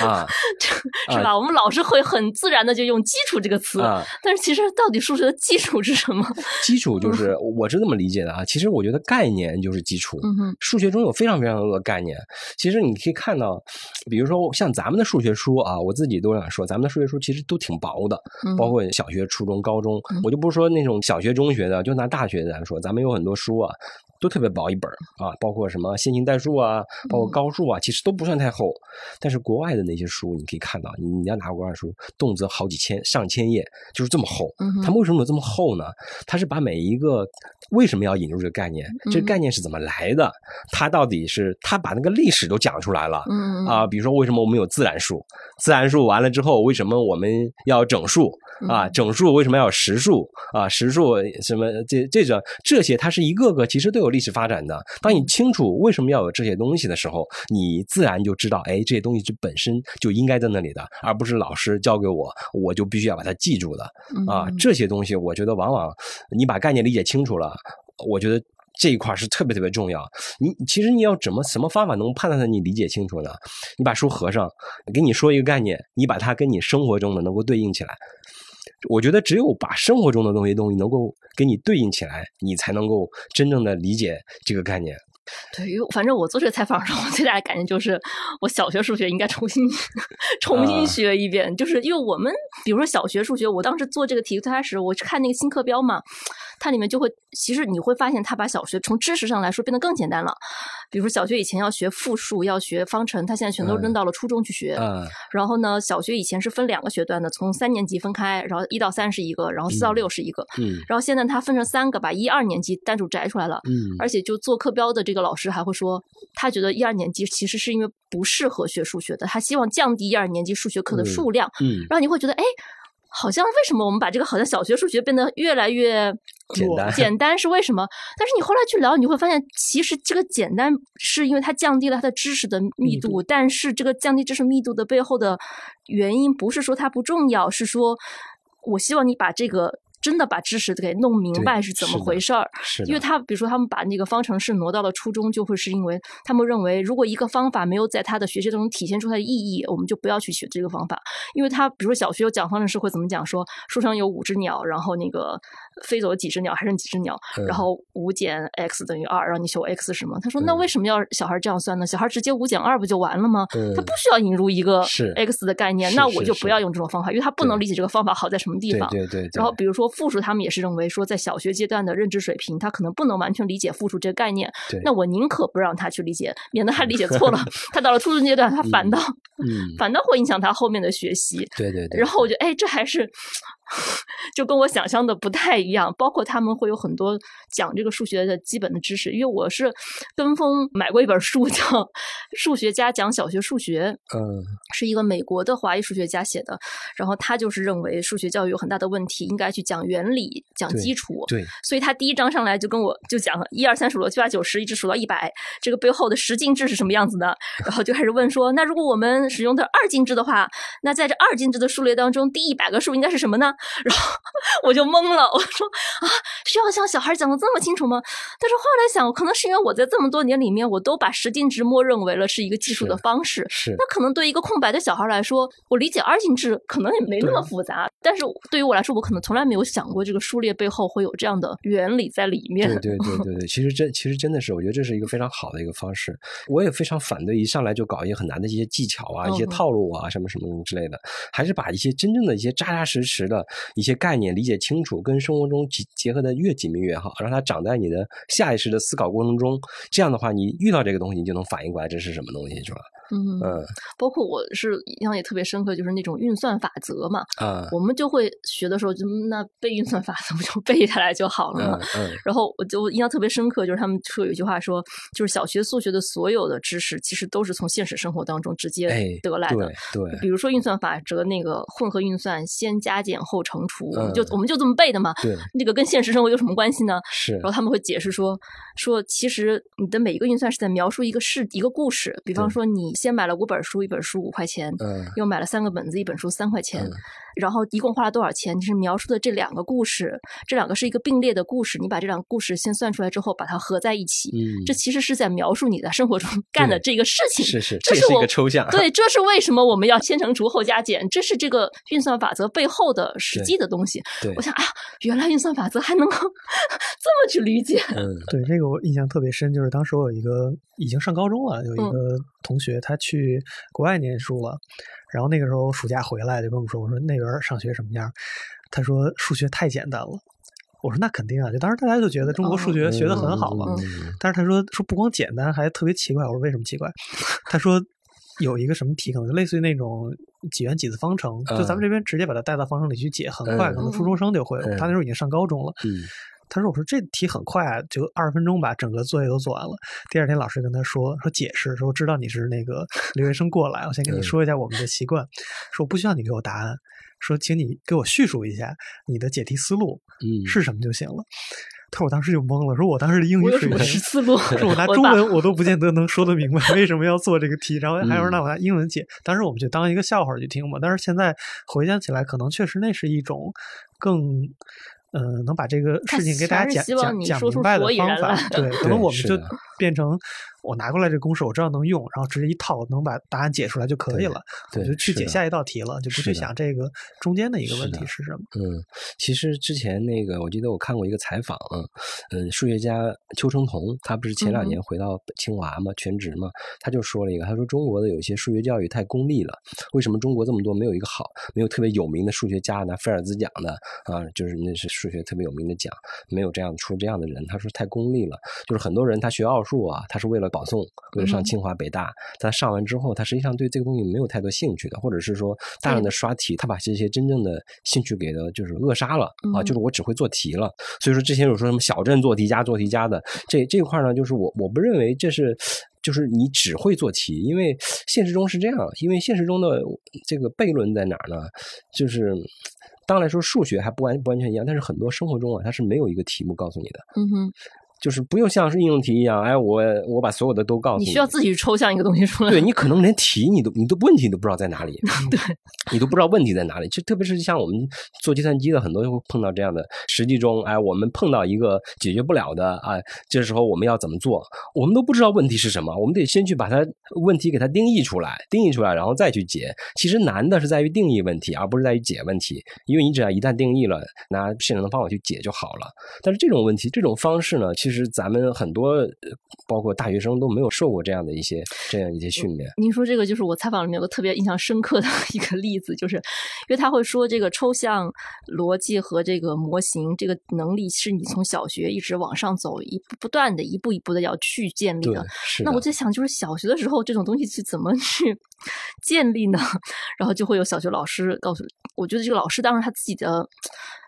啊？是吧？我们老是会很自然的就用基础这个词，但是其实到底数学的基础是什么？基础就是我是这么理解的啊。其实我觉得概念就是基础。嗯哼，数学中有非常非常多的概念。其实你可以看到，比如说像咱们的数学书啊，我自己都想说，咱们的数学书其实都挺薄的，包括小学、初中。高中，我就不说那种小学、中学的，就拿大学来说，咱们有很多书啊。都特别薄一本啊，包括什么线性代数啊，包括高数啊，其实都不算太厚。但是国外的那些书，你可以看到，你你要拿国外书，动辄好几千、上千页，就是这么厚。他们为什么有这么厚呢？他是把每一个为什么要引入这个概念，这个概念是怎么来的，他到底是他把那个历史都讲出来了。啊，比如说为什么我们有自然数，自然数完了之后，为什么我们要整数？啊，整数为什么要有实数？啊，实数什么这这种这些，它是一个个其实都有历史发展的。当你清楚为什么要有这些东西的时候，你自然就知道，哎，这些东西是本身就应该在那里的，而不是老师教给我，我就必须要把它记住的。啊，这些东西我觉得往往你把概念理解清楚了，我觉得这一块是特别特别重要。你其实你要怎么什么方法能判断你理解清楚呢？你把书合上，给你说一个概念，你把它跟你生活中的能够对应起来。我觉得只有把生活中的东西东西能够给你对应起来，你才能够真正的理解这个概念。对，因为反正我做这个采访的时候，我最大的感觉就是，我小学数学应该重新重新学一遍。就是因为我们，比如说小学数学，我当时做这个题最开始，我看那个新课标嘛。它里面就会，其实你会发现，它把小学从知识上来说变得更简单了。比如说，小学以前要学复数，要学方程，它现在全都扔到了初中去学。嗯。然后呢，小学以前是分两个学段的，从三年级分开，然后一到三是一个，然后四到六是一个。嗯。然后现在它分成三个，把一二年级单独摘出来了。嗯。而且就做课标的这个老师还会说，他觉得一二年级其实是因为不适合学数学的，他希望降低一二年级数学课的数量。嗯。然后你会觉得，哎。好像为什么我们把这个好像小学数学变得越来越简单？简单是为什么？但是你后来去聊，你会发现，其实这个简单是因为它降低了它的知识的密度。但是这个降低知识密度的背后的原因，不是说它不重要，是说我希望你把这个。真的把知识给弄明白是怎么回事儿，因为他比如说他们把那个方程式挪到了初中，就会是因为他们认为，如果一个方法没有在他的学习当中体现出它的意义，我们就不要去学这个方法。因为他比如说小学有讲方程式会怎么讲，说树上有五只鸟，然后那个飞走了几只鸟，还剩几只鸟，然后五减 x 等于二，让你求 x 什么？他说那为什么要小孩这样算呢？小孩直接五减二不就完了吗？他不需要引入一个 x 的概念，那我就不要用这种方法，因为他不能理解这个方法好在什么地方。对对。然后比如说。复数，他们也是认为说，在小学阶段的认知水平，他可能不能完全理解复数这个概念。那我宁可不让他去理解，免得他理解错了。他到了初中阶段，他反倒，反倒会影响他后面的学习。对对对。然后我觉得，哎，这还是。就跟我想象的不太一样，包括他们会有很多讲这个数学的基本的知识。因为我是跟风买过一本书，叫《数学家讲小学数学》，嗯，是一个美国的华裔数学家写的。然后他就是认为数学教育有很大的问题，应该去讲原理、讲基础。对，所以他第一章上来就跟我就讲一二三数到七八九十，一直数到一百，这个背后的十进制是什么样子的。然后就开始问说，那如果我们使用的二进制的话，那在这二进制的数列当中，第一百个数应该是什么呢？然后我就懵了，我说啊，需要像小孩讲的这么清楚吗？但是后来想，可能是因为我在这么多年里面，我都把十进制默认为了是一个计数的方式。是。那可能对一个空白的小孩来说，我理解二进制可能也没那么复杂。但是对于我来说，我可能从来没有想过这个数列背后会有这样的原理在里面。对对 对对对，其实真其实真的是，我觉得这是一个非常好的一个方式。我也非常反对一上来就搞一些很难的一些技巧啊、一些套路啊什么什么什么之类的，还是把一些真正的一些扎扎实实的。一些概念理解清楚，跟生活中结结合的越紧密越好，让它长在你的下意识的思考过程中。这样的话，你遇到这个东西，你就能反应过来这是什么东西，是吧？嗯嗯，包括我是印象也特别深刻，就是那种运算法则嘛，啊，我们就会学的时候就那背运算法则 不就背下来就好了嘛。嗯，然后我就印象特别深刻，就是他们说有一句话说，就是小学数学的所有的知识其实都是从现实生活当中直接得来的。对，比如说运算法则那个混合运算，先加减后乘除，就我们就这么背的嘛。对，那个跟现实生活有什么关系呢？是。然后他们会解释说，说其实你的每一个运算是在描述一个事一个故事，比方说你。先买了五本书，一本书五块钱，嗯，又买了三个本子，一本书三块钱，然后一共花了多少钱？就是描述的这两个故事，这两个是一个并列的故事。你把这两个故事先算出来之后，把它合在一起，嗯，这其实是在描述你在生活中干的这个事情。是是，这是一个抽象。对，这是为什么我们要先乘除后加减？这是这个运算法则背后的实际的东西。对，我想啊，原来运算法则还能够 这么去理解。嗯，对，这个我印象特别深，就是当时我有一个已经上高中了，有一个同学，他去国外念书了，然后那个时候暑假回来就跟我们说：“我说那边上学什么样？”他说：“数学太简单了。”我说那肯定啊，就当时大家就觉得中国数学学得很好嘛。但是他说说不光简单，还特别奇怪。我说为什么奇怪？他说有一个什么题，可能就类似于那种几元几次方程，就咱们这边直接把它带到方程里去解，很快，嗯可能初中生就会了。嗯他那时候已经上高中了。嗯他说：“我说这题很快啊，就二十分钟把整个作业都做完了。第二天老师跟他说说解释，说我知道你是那个 留学生过来，我先跟你嗯说一下我们的习惯，说我不需要你给我答案，说请你给我叙述一下你的解题思路嗯，是什么就行了。”他说我当时就懵了，说我当时的英语水平是思路？说我拿中文我都不见得能说得明白为什么要做这个题，然后还有嗯让我拿英文解，当时我们就当一个笑话去听嘛。但是现在回想起来，可能确实那是一种更。呃，能把这个事情给大家讲讲讲明白的方法，对，可能我们就变成我拿过来这个公式，我知道能用，然后直接一套能把答案解出来就可以了，我对就去解下一道题了，就不去想这个中间的一个问题是什么。嗯，其实之前那个，我记得我看过一个采访，嗯，数学家邱成桐，他不是前两嗯年回到清华嘛，全职嘛，他就说了一个，他说中国的有些数学教育太功利了，为什么中国这么多没有一个好，没有特别有名的数学家拿菲尔兹奖的啊，就是那是数学特别有名的奖，没有这样出这样的人，他说太功利了，就是很多人他学奥数啊，他是为了保送，或者上嗯清华北大，他上完之后，他实际上对这个东西没有太多兴趣的，或者是说大量的刷题，他把这些真正的兴趣给的就是扼杀了啊，嗯就是我只会做题了。所以说之前有说什么小镇做题家、做题家的这这一块呢，就是我我不认为这是。就是你只会做题，因为现实中是这样，因为现实中的这个悖论在哪儿呢？就是当然来说数学还不完不完全一样，但是很多生活中啊，它是没有一个题目告诉你的，嗯哼，就是不用像是应用题一样，哎，我我把所有的都告诉你你需要自己抽象一个东西出来。对你可能连题你都你都问题都不知道在哪里，对，你都不知道问题在哪里。就特别是像我们做计算机的，很多人会碰到这样的实际中，哎，我们碰到一个解决不了的，哎，这时候我们要怎么做？我们都不知道问题是什么，我们得先去把它问题给它定义出来，定义出来，然后再去解。其实难的是在于定义问题，而不是在于解问题，因为你只要一旦定义了，拿现成的方法去解就好了。但是这种问题，这种方式呢，其实咱们很多，呃包括大学生都没有受过这样的一些这样一些训练。您说这个就是我采访里面有个特别印象深刻的 一个例子，就是因为他会说这个抽象逻辑和这个模型这个能力是你从小学一直往上走，一步不断的一步一步的要去建立的。，是的。那我在想，就是小学的时候这种东西是怎么去建立呢？然后就会有小学老师告诉，我觉得这个老师当时他自己的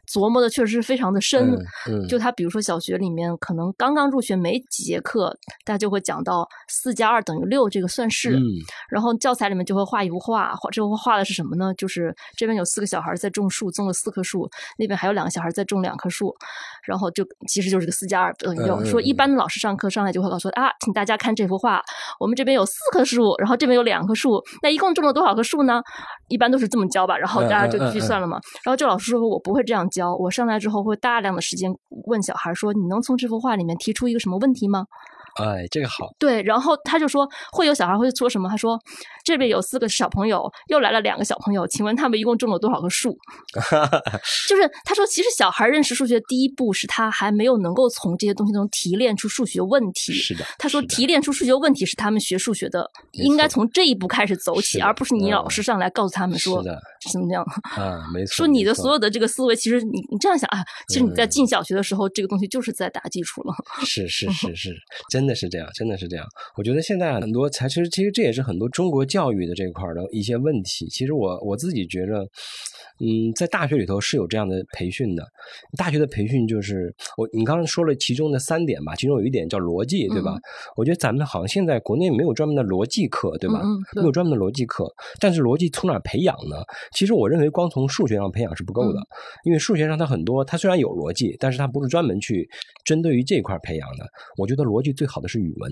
琢磨的确实是非常的深。嗯嗯就他比如说小学里面可能刚刚入学没几节课，大家就会讲到四加二等于六这个算式。嗯然后教材里面就会画一幅画，画这幅画画的是什么呢？就是这边有四个小孩在种树，种了四棵树，那边还有两个小孩在种两棵树，然后就其实就是个四加二等于六。说一般的老师上课上来就会告诉啊，请大家看这幅画，我们这边有四棵树，然后这边有两棵树，那一共种了多少棵树呢？一般都是这么教吧，然后大家就计算了嘛。然后这老师说我不会这样教，我上来之后会大量的时间问小孩说，你能从这幅画里面提出一个什么问题吗？哎，这个好，对，然后他就说会有小孩会说什么？他说这边有四个小朋友，又来了两个小朋友，请问他们一共种了多少棵树？就是他说，其实小孩认识数学第一步是他还没有能够从这些东西中提炼出数学问题。是的。他说，提炼出数学问题是他们学数学的，应该从这一步开始走起，而不是你嗯老师上来告诉他们说怎么样。啊，没错。说你的所有的这个思维，其实你你这样想啊，其实你在嗯进小学的时候，这个东西就是在打基础了。是是是是，真的是这样，真的是这样。我觉得现在很多才，其实其实这也是很多中国教育的这块的一些问题。其实我我自己觉着，嗯，在大学里头是有这样的培训的。大学的培训就是我你刚刚说了其中的三点吧，其中有一点叫逻辑，对吧？嗯我觉得咱们好像现在国内没有专门的逻辑课，对吧？嗯嗯对没有专门的逻辑课，但是逻辑从哪儿培养呢？其实我认为光从数学上培养是不够的，嗯因为数学上它很多，它虽然有逻辑，但是它不是专门去针对于这一块培养的。我觉得逻辑最好的是语文，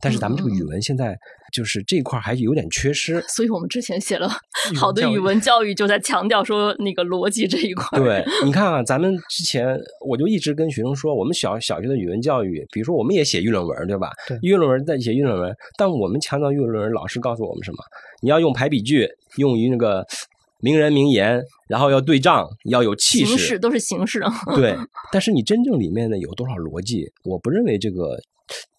但是咱们这个语文现在就是这一块儿还有点缺失。所以我们之前写了好的语文教育文教育，就在强调说那个逻辑这一块。对，你看啊，咱们之前我就一直跟学生说，我们小小学的语文教育，比如说我们也写议论文，对吧？对议论文在写议论文，但我们强调议论文，老师告诉我们什么？你要用排比句，用于那个名人名言，然后要对仗，要有气势形式。都是形式啊。对，但是你真正里面呢有多少逻辑？我不认为这个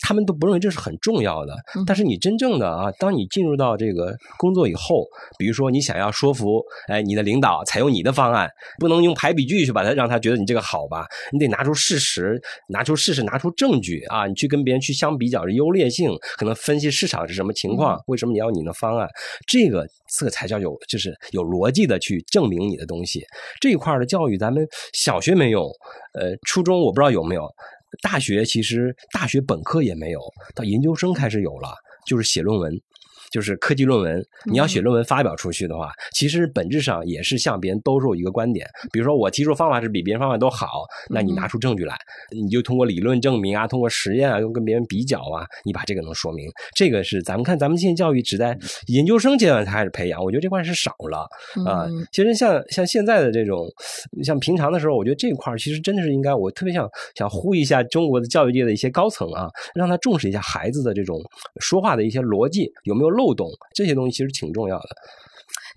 他们都不认为这是很重要的。但是你真正的啊，当你进入到这个工作以后，比如说你想要说服哎你的领导采用你的方案，不能用排比句去把它让他觉得你这个好吧？你得拿出事实，拿出事实，拿出证据啊！你去跟别人去相比较优劣性，可能分析市场是什么情况，为什么你要你的方案？这个这个才叫有，就是有逻辑的去证明你的东西。这一块的教育，咱们小学没有，呃，初中我不知道有没有，大学其实大学本科也没有，到研究生开始有了，就是写论文。就是科技论文，你要写论文发表出去的话，其实本质上也是向别人兜售一个观点。比如说，我提出方法是比别人方法都好，那你拿出证据来，你就通过理论证明啊，通过实验啊，又跟别人比较啊，你把这个能说明。这个是咱们看，咱们现在教育只在研究生阶段才开始培养，我觉得这块是少了啊。其实像像现在的这种，像平常的时候，我觉得这块其实真的是应该，我特别想想呼吁一下中国的教育界的一些高层啊，让他重视一下孩子的这种说话的一些逻辑有没有。漏洞这些东西其实挺重要的，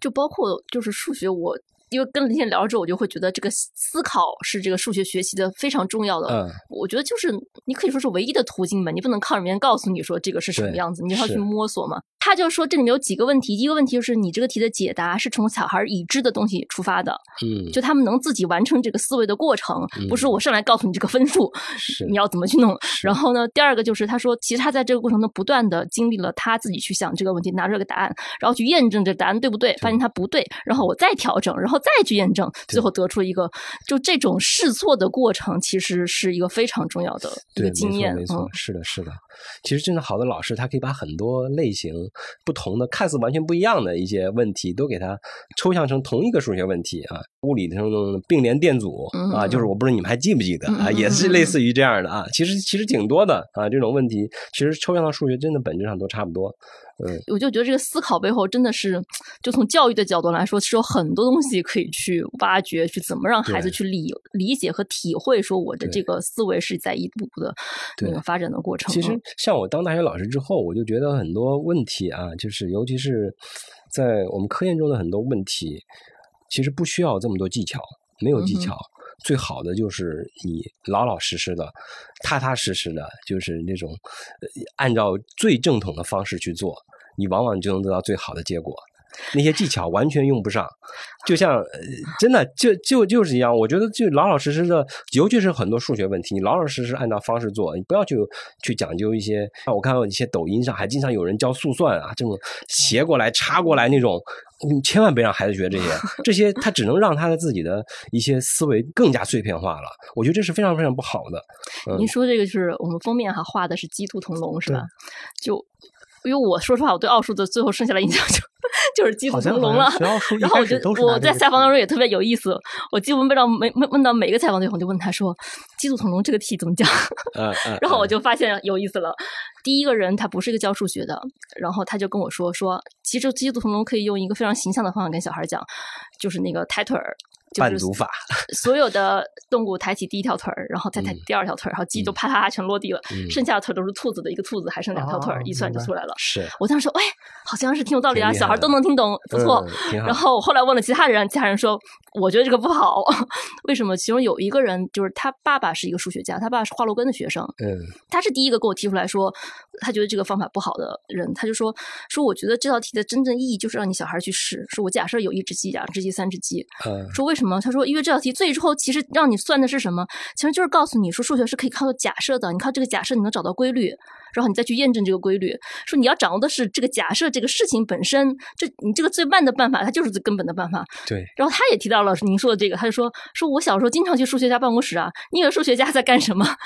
就包括就是数学我。因为跟林天聊了之后，我就会觉得这个思考是这个数学学习的非常重要的。嗯，我觉得就是你可以说是唯一的途径吧，你不能靠人家告诉你说这个是什么样子，你要去摸索嘛。他就说这里面有几个问题，第一个问题就是你这个题的解答是从小孩已知的东西出发的，嗯，就他们能自己完成这个思维的过程，不是我上来告诉你这个分数，是你要怎么去弄。然后呢，第二个就是他说，其实他在这个过程中不断的经历了他自己去想这个问题，拿出个答案，然后去验证这答案对不对，发现它不对，然后我再调整，然后再去验证。最后得出一个，就这种试错的过程，其实是一个非常重要的一个经验。没错，是的，是的。其实真的好的老师，他可以把很多类型、不同的、看似完全不一样的一些问题，都给它抽象成同一个数学问题啊。物理当中的并联电阻啊，就是我不知道你们还记不记得啊，也是类似于这样的啊。其实其实挺多的啊，这种问题其实抽象到数学真的本质上都差不多。嗯，我就觉得这个思考背后真的是，就从教育的角度来说，是有很多东西可以去挖掘，去怎么让孩子去理理解和体会，说我的这个思维是在一步步的那个发展的过程。其实像我当大学老师之后，我就觉得很多问题啊，就是尤其是在我们科研中的很多问题。其实不需要这么多技巧，没有技巧，最好的就是你老老实实的、踏踏实实的，就是那种按照最正统的方式去做，你往往就能得到最好的结果。那些技巧完全用不上，就像真的就就就是一样。我觉得就老老实实的，尤其是很多数学问题，你老老实实按照方式做，你不要去去讲究一些。我看到一些抖音上还经常有人教速算啊，这种斜过来插过来那种，你千万别让孩子学这些，这些他只能让他的自己的一些思维更加碎片化了。我觉得这是非常非常不好的。您说这个是我们封面哈画的是鸡兔同笼是吧？就。因为我说实话，我对奥数的最后剩下的印象就就是鸡兔同笼了。然后我就我在采访当中也特别有意思，我几乎问到每问到每个采访对象，就问他说：“鸡兔同笼这个题怎么讲？” 然后我就发现有意思了。第一个人他不是一个教数学的，然后他就跟我说说，其实鸡兔同笼可以用一个非常形象的方法跟小孩讲，就是那个抬腿儿。半足法，所有的动物抬起第一条腿儿，然后再抬第二条腿儿，然后鸡就啪啪啪全落地了，剩下的腿都是兔子的，一个兔子还剩两条腿儿，一算就出来了。是我当时说，哎，好像是挺有道理啊，小孩都能听懂，不错。然后我后来问了其他人，其他人说，我觉得这个不好，为什么？其中有一个人就是他爸爸是一个数学家，他爸爸是华罗庚的学生，嗯，他是第一个跟我提出来说，他觉得这个方法不好的人，他就说说，我觉得这道题的真正意义就是让你小孩去试，说我假设有一只鸡，两只鸡，三只鸡，嗯，说为什么？他说因为这道。题最后其实让你算的是什么？其实就是告诉你说，数学是可以靠假设的。你靠这个假设，你能找到规律。然后你再去验证这个规律，说你要掌握的是这个假设，这个事情本身，这你这个最慢的办法，它就是最根本的办法。对。然后他也提到了您说的这个，他就说说我小时候经常去数学家办公室啊，你以为数学家在干什么？他们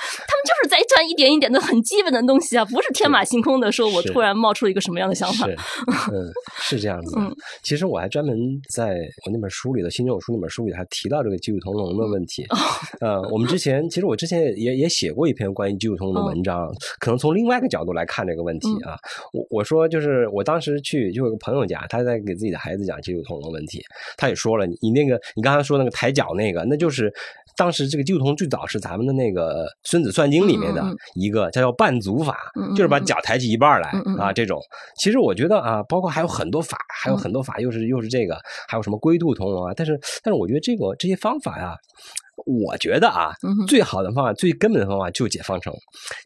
就是在算一点一点的很基本的东西啊，不是天马行空的。说我突然冒出了一个什么样的想法？嗯，是这样子。嗯，其实我还专门在我那本书里的《新中有书》那本书里还提到这个鸡兔同笼的问题。哦。呃，我们之前其实我之前也也写过一篇关于鸡兔同笼的文章，可能从另外一个角度来看这。个问题啊，我我说就是我当时去就有个朋友家，他在给自己的孩子讲鸡兔同笼问题，他也说了，你那个你刚才说那个抬脚那个，那就是当时这个鸡兔同笼最早是咱们的那个《孙子算经》里面的一个叫叫半足法，就是把脚抬起一半来啊。这种其实我觉得啊，包括还有很多法，还有很多法又是又是这个，还有什么龟兔同笼啊。但是但是我觉得这个这些方法呀。我觉得啊，嗯最好的方法、最根本的方法就是解方程。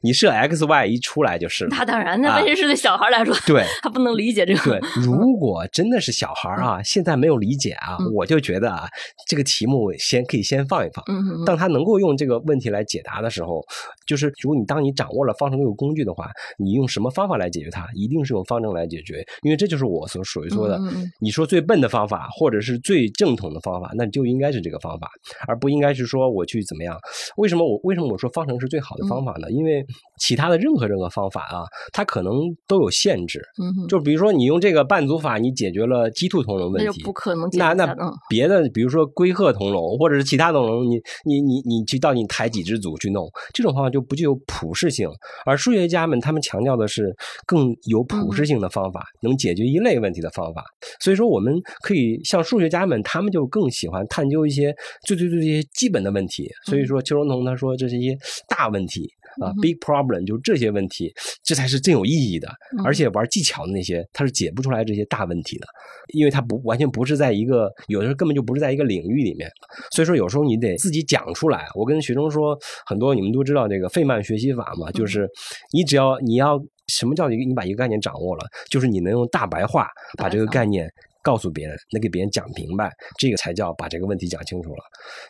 你设 x、y 一出来就是了。那当然，那啊问题是对小孩来说，对他不能理解这个。对，如果真的是小孩啊，现在没有理解啊，嗯我就觉得啊，这个题目先可以先放一放。当他能够用这个问题来解答的时候，就是如果你当你掌握了方程这个工具的话，你用什么方法来解决它，一定是用方程来解决，因为这就是我所属于说的你说最笨的方法，或者是最正统的方法，那就应该是这个方法，而不应该是说我去怎么样。为什么我为什么我说方程是最好的方法呢？因为其他的任何任何方法啊，它可能都有限制。嗯，就比如说你用这个半组法，你解决了鸡兔同笼问题，不可能解那那别的，比如说龟鹤同笼，或者是其他同笼，你你你你去到你抬几只组去弄，这种方法就不具有普适性。而数学家们他们强调的是更有普适性的方法，能解决一类问题的方法。所以说，我们可以像数学家们，他们就更喜欢探究一些最最最这些基本的问题。所以说，邱荣同他说这是一些大问题。啊，big problem 就这些问题，这才是真有意义的。嗯而且玩技巧的那些，他是解不出来这些大问题的，因为他不完全不是在一个，有的时候根本就不是在一个领域里面。所以说，有时候你得自己讲出来。我跟学生说，很多你们都知道这个费曼学习法嘛，就是你只要你要什么叫一个，你把一个概念掌握了，就是你能用大白话把这个概念。告诉别人，能给别人讲明白，这个才叫把这个问题讲清楚了。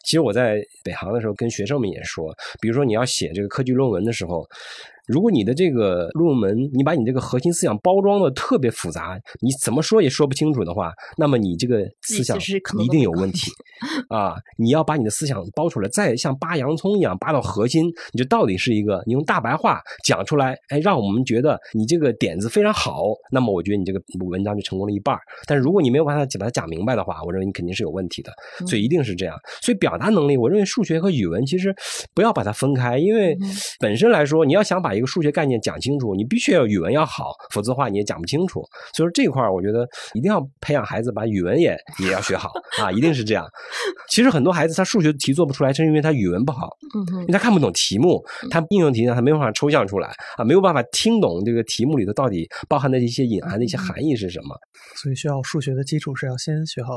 其实我在北航的时候跟学生们也说，比如说你要写这个科技论文的时候，如果你的这个论文，你把你这个核心思想包装的特别复杂，你怎么说也说不清楚的话，那么你这个思想一定有问题啊！你要把你的思想包出来，再像扒洋葱一样扒到核心，你就到底是一个你用大白话讲出来，哎，让我们觉得你这个点子非常好，那么我觉得你这个文章就成功了一半儿。但是如果你没有把它把它讲明白的话，我认为你肯定是有问题的。所以一定是这样。所以表达能力，我认为数学和语文其实不要把它分开，因为嗯本身来说，你要想把一个数学概念讲清楚，你必须要语文要好，否则的话你也讲不清楚。所以说这块儿，我觉得一定要培养孩子把语文也也要学好啊，一定是这样。其实很多孩子他数学题做不出来，是因为他语文不好，因为他看不懂题目，他应用题呢他没有办法抽象出来啊，没有办法听懂这个题目里头到底包含的一些隐含的一些含义是什么。所以需要数学的基础是要先学好。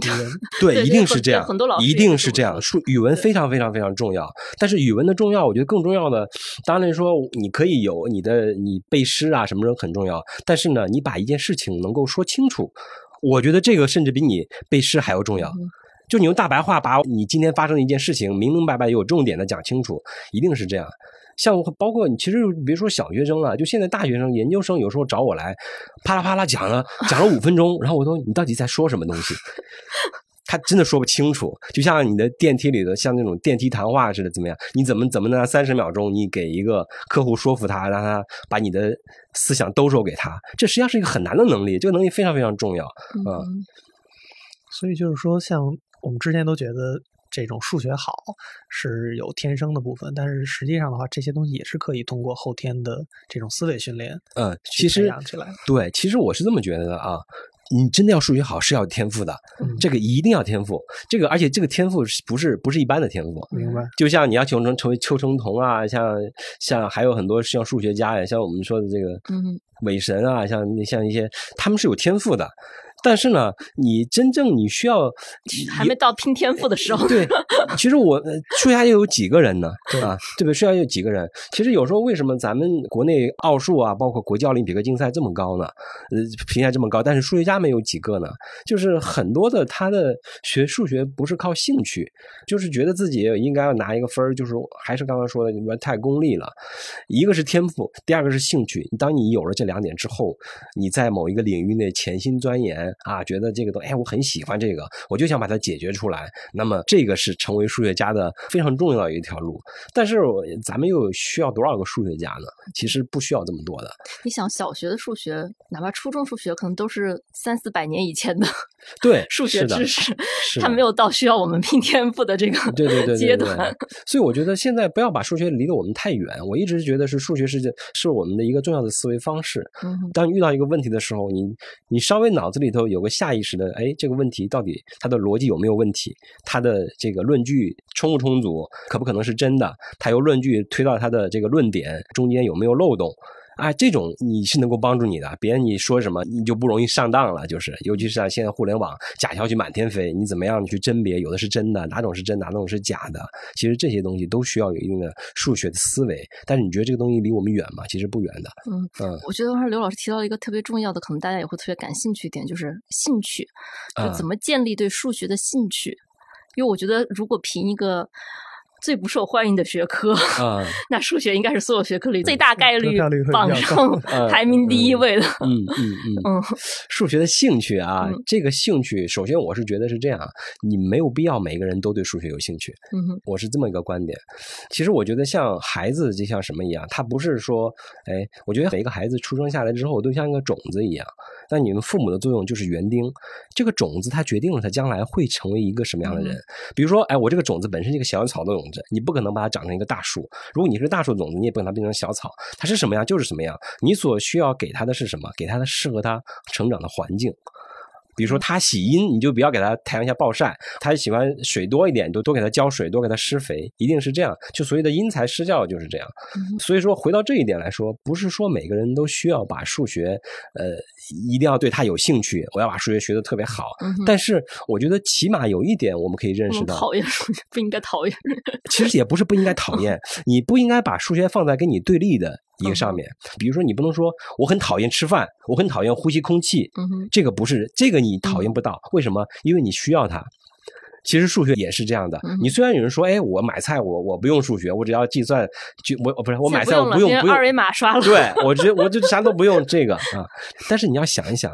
对，一定是这样，很多老师一定是这样。数语文非常非常非常重要，但是语文的重要，我觉得更重要的，当然说你可以有你的你背诗啊什么的很重要，但是呢，你把一件事情能够说清楚，我觉得这个甚至比你背诗还要重要。嗯就你用大白话把你今天发生的一件事情明明白白有重点的讲清楚，一定是这样。像包括你，其实别说小学生了，就现在大学生、研究生，有时候找我来，啪啦啪啦讲了讲了五分钟，然后我说你到底在说什么东西？他真的说不清楚，就像你的电梯里的像那种电梯谈话似的，怎么样？你怎么怎么呢？三十秒钟，你给一个客户说服他，让他把你的思想兜售给他，这实际上是一个很难的能力，这个能力非常非常重要。啊嗯所以就是说，像我们之前都觉得这种数学好是有天生的部分，但是实际上的话，这些东西也是可以通过后天的这种思维训练嗯，其实起来。对，其实我是这么觉得的啊。你真的要数学好是要天赋的，嗯这个一定要天赋。这个而且这个天赋是不是不是一般的天赋？明白？就像你要求成成为邱成桐啊，像像还有很多像数学家呀，像我们说的这个嗯伪神啊，像像一些他们是有天赋的，但是呢，你真正你需要还没到拼天赋的时候。对，其实我呃数学家又有几个人呢？对啊，对不对？数学家有几个人？其实有时候为什么咱们国内奥数啊，包括国际奥林匹克竞赛这么高呢？呃，评价这么高，但是数学家们有几个呢？就是很多的他的学数学不是靠兴趣，就是觉得自己应该要拿一个分儿，就是还是刚刚说的，你们太功利了。一个是天赋，第二个是兴趣。当你有了这两点之后，你在某一个领域内潜心钻研啊，觉得这个东，哎，我很喜欢这个，我就想把它解决出来。那么这个是成为数学家的非常重要的一条路。但是咱们又需要多少个数学家呢？其实不需要这么多的。你想，小学的数学，哪怕初中数学，可能都是三四百年以前的 对，数学的知识，它没有到需要我们拼天赋的这个对对对阶段。所以我觉得现在不要把数学离得我们太远。我一直觉得是数学是是我们的一个重要的思维方式。嗯哼当遇到一个问题的时候，你你稍微脑子里头有个下意识的，哎，这个问题到底它的逻辑有没有问题？它的这个论据充不充足？可不可能是真的？它由论据推到它的这个论点中间有没有漏洞？啊，这种你是能够帮助你的，别人你说什么你就不容易上当了。就是，尤其是像现在互联网假消息满天飞，你怎么样去甄别有的是真的，哪种是真，哪种是假的？其实这些东西都需要有一定的数学的思维。但是你觉得这个东西离我们远吗？其实不远的。嗯嗯，我觉得刚才刘老师提到了一个特别重要的，可能大家也会特别感兴趣一点，就是兴趣，就怎么建立对数学的兴趣。因为我觉得如果凭一个。最不受欢迎的学科，那数学应该是所有学科里最大概率榜上排名第一位的。嗯嗯 嗯，数学的兴趣啊，这个兴趣，首先我是觉得是这样，你没有必要每个人都对数学有兴趣。嗯我是这么一个观点。其实我觉得像孩子就像什么一样，他不是说，哎，我觉得每一个孩子出生下来之后都像一个种子一样。那你们父母的作用就是园丁，这个种子它决定了他将来会成为一个什么样的人。比如说，哎，我这个种子本身是一个小草的种你不可能把它长成一个大树。如果你是大树种子，你也不可能变成小草。它是什么样就是什么样。你所需要给它的是什么？给它的适合它成长的环境。比如说他喜阴，你就不要给他太阳下暴晒；他喜欢水多一点，就多给他浇水，多给他施肥，一定是这样。就所谓的因材施教就是这样。所以说，回到这一点来说，不是说每个人都需要把数学，呃，一定要对他有兴趣，我要把数学学的特别好。但是，我觉得起码有一点我们可以认识到：讨厌数学不应该讨厌。其实也不是不应该讨厌，你不应该把数学放在跟你对立的。一个上面，比如说你不能说我很讨厌吃饭，我很讨厌呼吸空气，这个不是这个你讨厌不到，为什么？因为你需要它。其实数学也是这样的。你虽然有人说，哎，我买菜我我不用数学，我只要计算，就我不是我买菜我不用不用二维码刷了。对，我直我就啥都不用这个啊。但是你要想一想，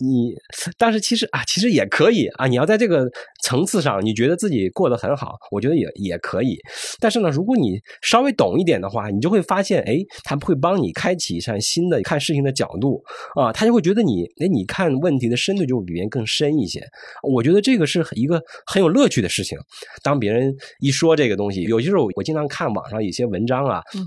你但是其实啊，其实也可以啊。你要在这个层次上，你觉得自己过得很好，我觉得也也可以。但是呢，如果你稍微懂一点的话，你就会发现，哎，他会帮你开启一扇新的看事情的角度啊。他就会觉得你，哎，你看问题的深度就比别人更深一些。我觉得这个是一个很。很有乐趣的事情。当别人一说这个东西，有些时候我经常看网上一些文章啊，嗯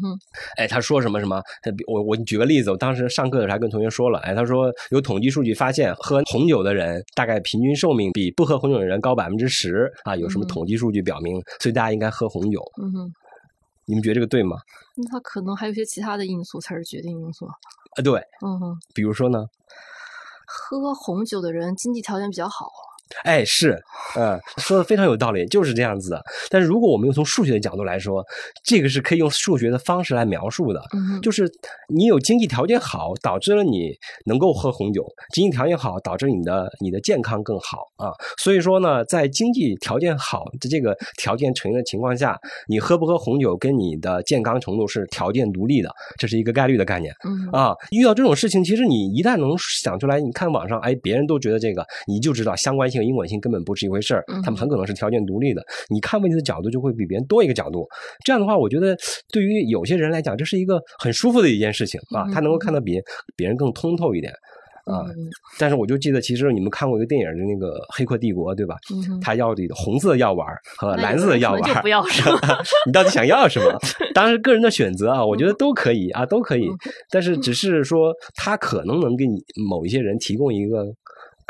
哎，他说什么什么，我我举个例子，我当时上课的时候还跟同学说了，哎，他说有统计数据发现，喝红酒的人大概平均寿命比不喝红酒的人高百分之十啊，有什么统计数据表明，所以大家应该喝红酒。嗯哼，你们觉得这个对吗？那他可能还有一些其他的因素才是决定因素啊。对，嗯哼，比如说呢，喝红酒的人经济条件比较好。哎，是，嗯，说的非常有道理，就是这样子的。但是如果我们用从数学的角度来说，这个是可以用数学的方式来描述的，就是你有经济条件好，导致了你能够喝红酒；经济条件好，导致你的你的健康更好啊。所以说呢，在经济条件好的这个条件呈现的情况下，你喝不喝红酒跟你的健康程度是条件独立的，这是一个概率的概念。啊，遇到这种事情，其实你一旦能想出来，你看网上，哎，别人都觉得这个，你就知道相关性。因果性根本不是一回事儿，他们很可能是条件独立的。你看问题的角度就会比别人多一个角度。这样的话，我觉得对于有些人来讲，这是一个很舒服的一件事情啊。他能够看到比别人更通透一点啊。但是我就记得，其实你们看过一个电影，就那个《黑客帝国》，对吧？他要的红色的药丸和蓝色的药丸，不要是 你到底想要什么？当然个人的选择啊，我觉得都可以啊，都可以。但是只是说，他可能能给你某一些人提供一个。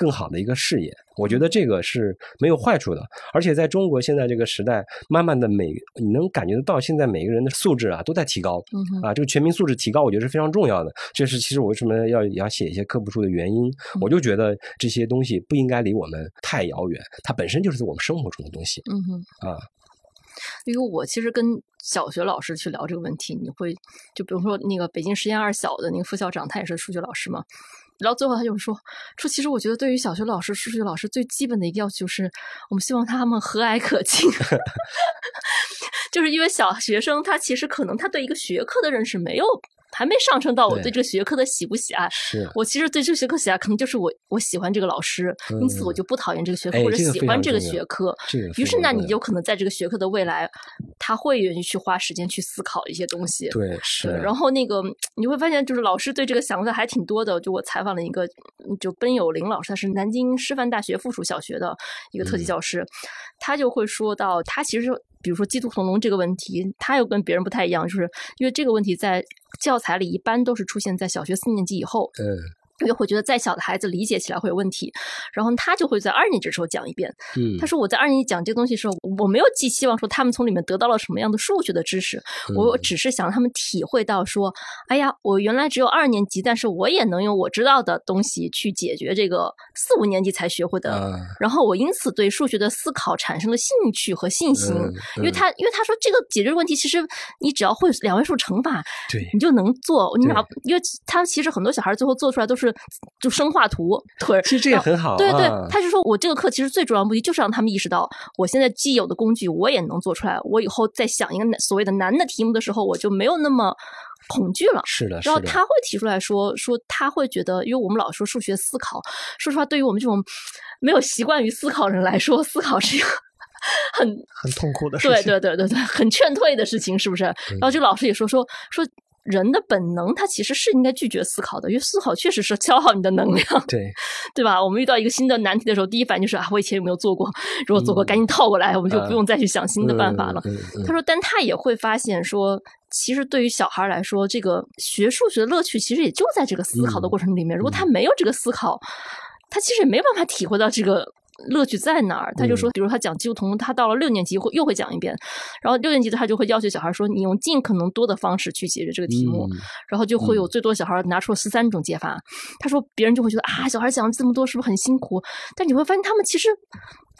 更好的一个视野，我觉得这个是没有坏处的。而且在中国现在这个时代，慢慢的每你能感觉得到，现在每个人的素质啊都在提高。啊，这个全民素质提高，我觉得是非常重要的。这是其实我为什么要要写一些科普书的原因。我就觉得这些东西不应该离我们太遥远，它本身就是我们生活中的东西。嗯哼，啊，因为我其实跟小学老师去聊这个问题，你会就比如说那个北京实验二小的那个副校长，他也是数学老师嘛。然后最后他就说说，其实我觉得对于小学老师、数学老师最基本的一个要求是，我们希望他们和蔼可亲 就是因为小学生他其实可能他对一个学科的认识没有。还没上升到我对这个学科的喜不喜爱。是我其实对这个学科喜爱，可能就是我我喜欢这个老师，因此我就不讨厌这个学科或者喜欢这个学科。于是，那你就可能在这个学科的未来，他会愿意去花时间去思考一些东西。对，是。然后那个你会发现，就是老师对这个想法还挺多的。就我采访了一个，就奔有林老师，他是南京师范大学附属小学的一个特级教师，他就会说到，他其实。比如说鸡兔同笼这个问题，它又跟别人不太一样，就是因为这个问题在教材里一般都是出现在小学四年级以后。嗯，因为会觉得再小的孩子理解起来会有问题，然后他就会在二年级的时候讲一遍。嗯，他说我在二年级讲这个东西的时候，我没有寄希望说他们从里面得到了什么样的数学的知识，我只是想让他们体会到说，哎呀，我原来只有二年级，但是我也能用我知道的东西去解决这个四五年级才学会的。然后我因此对数学的思考产生了兴趣和信心，因为他因为他说这个解决问题其实你只要会两位数乘法，对，你就能做。你哪因为他其实很多小孩最后做出来都是就生画图，其实这也很好。对对，他是说我这个课其实最主要目的就是让他们意识到，我现在既有的工具我也能做出来，我以后在想一个所谓的难的题目的时候，我就没有那么恐惧了。是的，然后他会提出来说说他会觉得，因为我们老说数学思考，说实话，对于我们这种没有习惯于思考人来说，思考是一个很很痛苦的事情。对对对对对，很劝退的事情，是不是？然后这个老师也说说说。人的本能，他其实是应该拒绝思考的，因为思考确实是消耗你的能量，对 对吧？我们遇到一个新的难题的时候，第一反应就是啊，我以前有没有做过？如果做过，赶紧套过来，我们就不用再去想新的办法了。他说，但他也会发现说，其实对于小孩来说，这个学数学的乐趣其实也就在这个思考的过程里面。如果他没有这个思考，他其实也没办法体会到这个。乐趣在哪儿？他就说，比如他讲基督同，他到了六年级会又会讲一遍，然后六年级的他就会要求小孩说，你用尽可能多的方式去解决这个题目，然后就会有最多小孩拿出了十三种解法。他说，别人就会觉得啊，小孩讲这么多是不是很辛苦？但你会发现他们其实。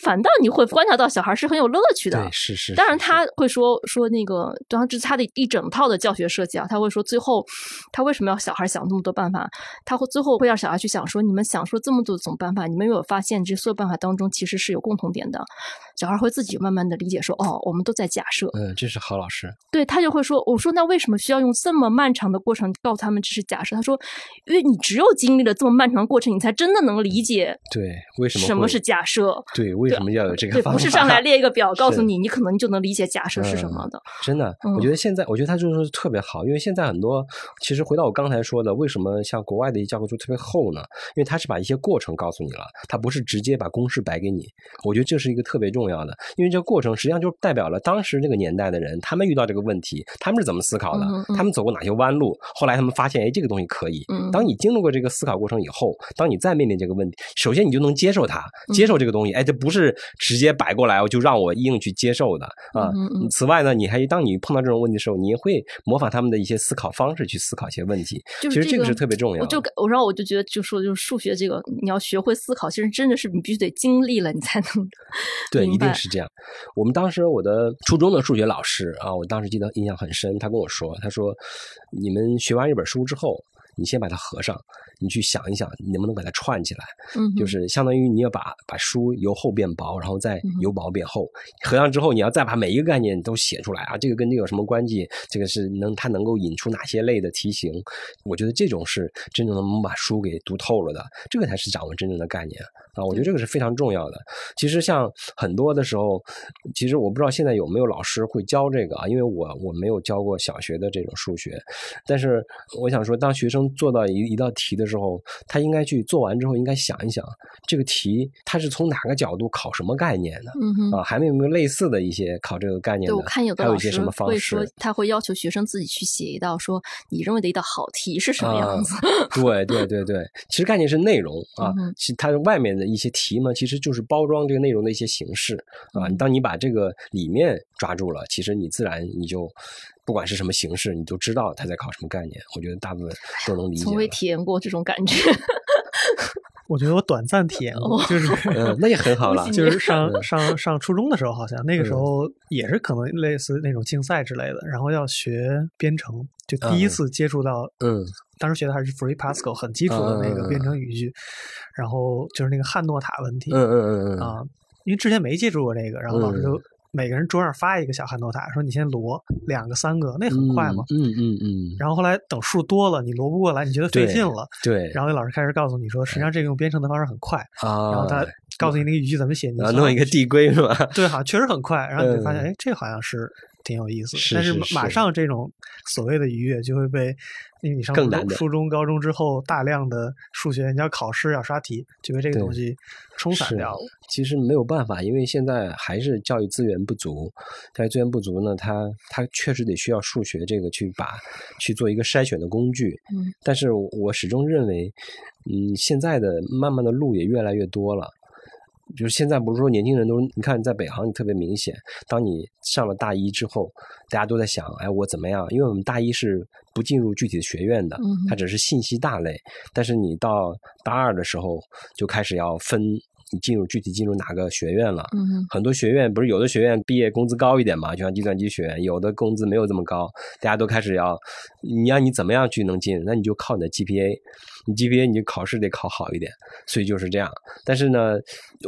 反倒你会观察到小孩是很有乐趣的，对，是是。当然他会说说那个，当然这是他的一整套的教学设计啊。他会说最后他为什么要小孩想那么多办法？他会最后会让小孩去想说，你们想说这么多种办法，你们有没有发现这所有办法当中其实是有共同点的？小孩会自己慢慢的理解说，哦，我们都在假设。嗯，这是好老师。对他就会说，我说那为什么需要用这么漫长的过程告诉他们这是假设？他说，因为你只有经历了这么漫长的过程，你才真的能理解。对，为什么什么是假设？对，为什么要有这个？对，不是上来 列一个表告诉你，你可能就能理解假设是什么的。真的，我觉得现在，我觉得他就是特别好，因为现在很多，其实回到我刚才说的，为什么像国外的一教科书特别厚呢？因为他是把一些过程告诉你了，他不是直接把公式摆给你。我觉得这是一个特别重要的，因为这个过程实际上就代表了当时那个年代的人，他们遇到这个问题，他们是怎么思考的，他们走过哪些弯路，后来他们发现，哎，这个东西可以。当你经历过这个思考过程以后，当你再面临这个问题，首先你就能接受它，接受这个东西，哎，这不是直接摆过来我就让我硬去接受的啊。此外呢，你还当你碰到这种问题的时候，你也会模仿他们的一些思考方式去思考一些问题。其实这个是特别重要。我就我然后我就觉得，就说就是数学这个，你要学会思考，其实真的是你必须得经历了，你才能对，一定是这样。我们当时我的初中的数学老师啊，我当时记得印象很深，他跟我说，他说你们学完一本书之后。你先把它合上，你去想一想，你能不能把它串起来？嗯，就是相当于你要把把书由厚变薄，然后再由薄变厚。合上之后，你要再把每一个概念都写出来啊，这个跟这个有什么关系？这个是能它能够引出哪些类的题型？我觉得这种是真正能把书给读透了的，这个才是掌握真正的概念啊！我觉得这个是非常重要的。其实像很多的时候，其实我不知道现在有没有老师会教这个啊，因为我我没有教过小学的这种数学，但是我想说，当学生做到一一道题的时候，他应该去做完之后，应该想一想这个题它是从哪个角度考什么概念的？嗯啊，还有没有类似的一些考这个概念的？我看有的老师会说，他会要求学生自己去写一道，说你认为的一道好题是什么样子？对对对对，其实概念是内容啊，其它外面的一些题嘛，其实就是包装这个内容的一些形式啊。当你把这个里面抓住了，其实你自然你就。不管是什么形式，你都知道他在考什么概念。我觉得大部分都能理解。从未体验过这种感觉。我觉得我短暂体验过，就是 那也很好了。就是上上上初中的时候，好像那个时候也是可能类似那种竞赛之类的，然后要学编程，就第一次接触到。嗯。当时学的还是 Free Pascal，很基础的那个编程语句，然后就是那个汉诺塔问题。嗯嗯嗯嗯。啊，因为之前没接触过这个，然后老师就。每个人桌上发一个小汉诺塔，说你先摞两个、三个，那很快嘛。嗯嗯嗯。然后后来等数多了，你摞不过来，你觉得费劲了。对。然后那老师开始告诉你说，实际上这个用编程的方式很快。啊。然后他告诉你那个语句怎么写，你弄一个递归是吧？对，好像确实很快。然后你就发现，哎，这好像是挺有意思的。但是是马上这种所谓的愉悦就会被因为你上初中、更难的初中、高中之后大量的数学，你要考试要刷题，就被这个东西冲散掉了。其实没有办法，因为现在还是教育资源不足。教育资源不足呢，它它确实得需要数学这个去把去做一个筛选的工具。嗯，但是我始终认为，嗯，现在的慢慢的路也越来越多了。就是现在不是说年轻人都，你看在北航你特别明显，当你上了大一之后，大家都在想，哎，我怎么样？因为我们大一是不进入具体的学院的，它只是信息大类。但是你到大二的时候就开始要分，你进入具体进入哪个学院了。嗯很多学院不是有的学院毕业工资高一点嘛，就像计算机学院，有的工资没有这么高，大家都开始要，你让你怎么样去能进，那你就靠你的 GPA，你 GPA 你就考试得考好一点，所以就是这样。但是呢，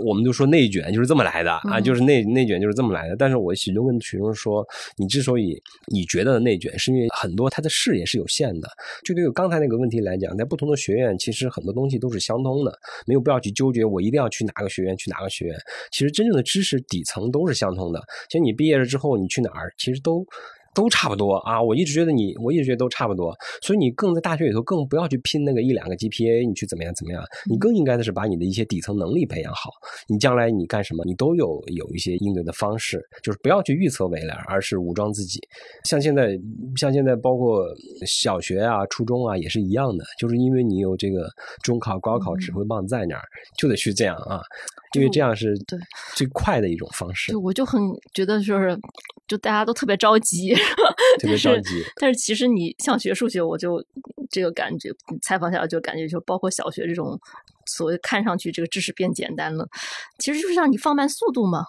我们都说内卷就是这么来的啊，嗯就是内内卷就是这么来的。但是我始终跟学生说，你之所以你觉得内卷，是因为很多他的视野是有限的。就对于刚才那个问题来讲，在不同的学院，其实很多东西都是相通的，没有必要去纠结我一定要去哪哪个学院去哪个学院。其实真正的知识底层都是相通的。其实你毕业了之后，你去哪儿，其实都。都差不多啊！我一直觉得你，我一直觉得都差不多，所以你更在大学里头更不要去拼那个一两个 GPA，你去怎么样怎么样，你更应该的是把你的一些底层能力培养好。你将来你干什么，你都有有一些应对的方式，就是不要去预测未来，而是武装自己。像现在，像现在包括小学啊、初中啊也是一样的，就是因为你有这个中考、高考指挥棒在那儿，就得去这样啊，因为这样是对最快的一种方式对，，我就很觉得就是，就大家都特别着急，特别着急。但是其实你像学数学，我就这个感觉，采访下来就感觉，就包括小学这种所谓看上去这个知识变简单了，其实就是让你放慢速度嘛。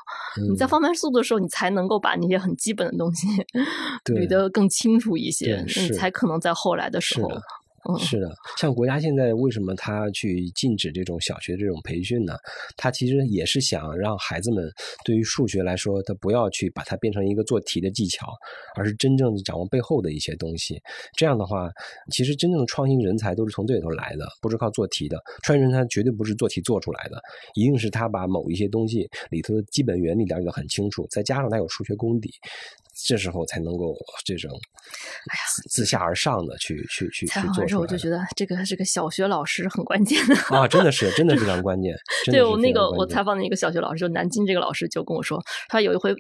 你在嗯放慢速度的时候，你才能够把那些很基本的东西 捋得更清楚一些，你才可能在后来的时候是的，像国家现在为什么他去禁止这种小学这种培训呢？他其实也是想让孩子们对于数学来说，他不要去把它变成一个做题的技巧，而是真正掌握背后的一些东西。这样的话，其实真正的创新人才都是从这里头来的，不是靠做题的。创新人才绝对不是做题做出来的，一定是他把某一些东西里头的基本原理了解得很清楚，再加上他有数学功底。这时候才能够这种，哎呀，自下而上的去去去去采访完之后，我就做出来的觉得这个这个小学老师很关键的。啊，真的是，真的非常关键。对我那个我采访的一个小学老师，就南京这个老师就跟我说，他有一回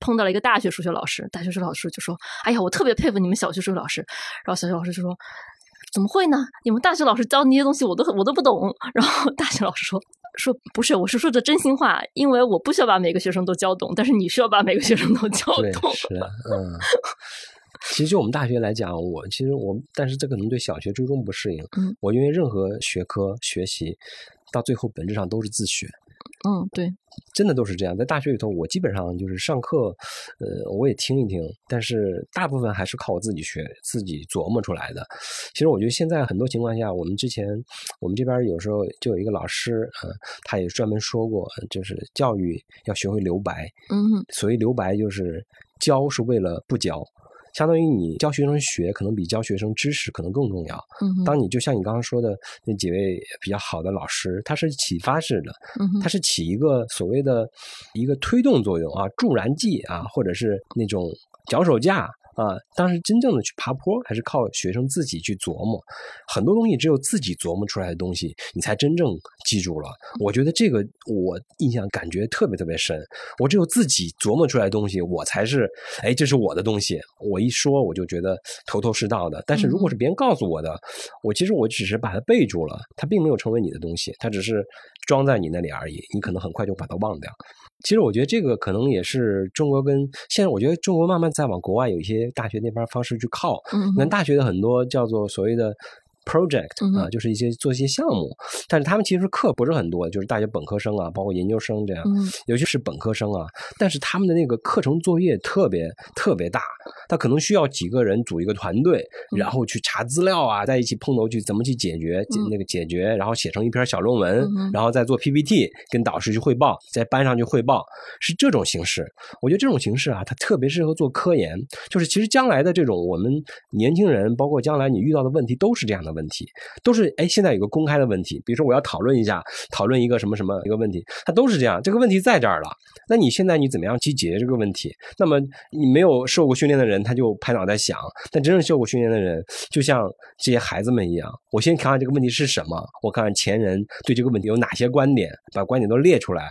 碰到了一个大学数学老师，大学数学老师就说：“哎呀，我特别佩服你们小学数学老师。”然后小学老师就说。怎么会呢？你们大学老师教那些东西，我都我都不懂。然后大学老师说说不是，我是说的真心话，因为我不需要把每个学生都教懂，但是你需要把每个学生都教对，懂。是的，嗯。其实就我们大学来讲，我其实我，但是这可能对小学、初中不适应。嗯，我因为任何学科学习，到最后本质上都是自学。嗯，对，真的都是这样，在大学里头，我基本上就是上课，呃，我也听一听，但是大部分还是靠我自己学、自己琢磨出来的。其实我觉得现在很多情况下，我们之前我们这边有时候就有一个老师，呃，他也专门说过，就是教育要学会留白。嗯所以留白，就是教是为了不教。相当于你教学生学，可能比教学生知识可能更重要。嗯当你就像你刚刚说的那几位比较好的老师，他是启发式的，嗯哼它是起一个所谓的一个推动作用啊，助燃剂啊，或者是那种脚手架啊。当时真正的去爬坡，还是靠学生自己去琢磨。很多东西只有自己琢磨出来的东西，你才真正记住了。我觉得这个我印象感觉特别特别深。我只有自己琢磨出来的东西，我才是哎，这是我的东西。我一说我就觉得头头是道的。但是如果是别人告诉我的，我其实我只是把它背住了，它并没有成为你的东西，它只是装在你那里而已。你可能很快就把它忘掉。其实我觉得这个可能也是中国跟现在，我觉得中国慢慢在往国外有一些大学那边方式去靠。嗯那大学的很多叫做所谓的 project 啊，就是一些做一些项目，但是他们其实课不是很多，就是大学本科生啊，包括研究生这样，嗯。尤其是本科生啊，但是他们的那个课程作业特别特别大，他可能需要几个人组一个团队，然后去查资料啊，在一起碰头去怎么去解决那个解决，然后写成一篇小论文，然后再做 PPT 跟导师去汇报，在班上去汇报，是这种形式。我觉得这种形式啊，它特别适合做科研。就是其实将来的这种我们年轻人，包括将来你遇到的问题，都是这样的问题，都是哎，现在有个公开的问题，比如说我要讨论一下，讨论一个什么什么一个问题，它都是这样。这个问题在这儿了，那你现在你怎么样去解决这个问题？那么你没有受过训练的人，他就拍脑袋想；但真正受过训练的人，就像这些孩子们一样，我先看看这个问题是什么，我看看前人对这个问题有哪些观点，把观点都列出来。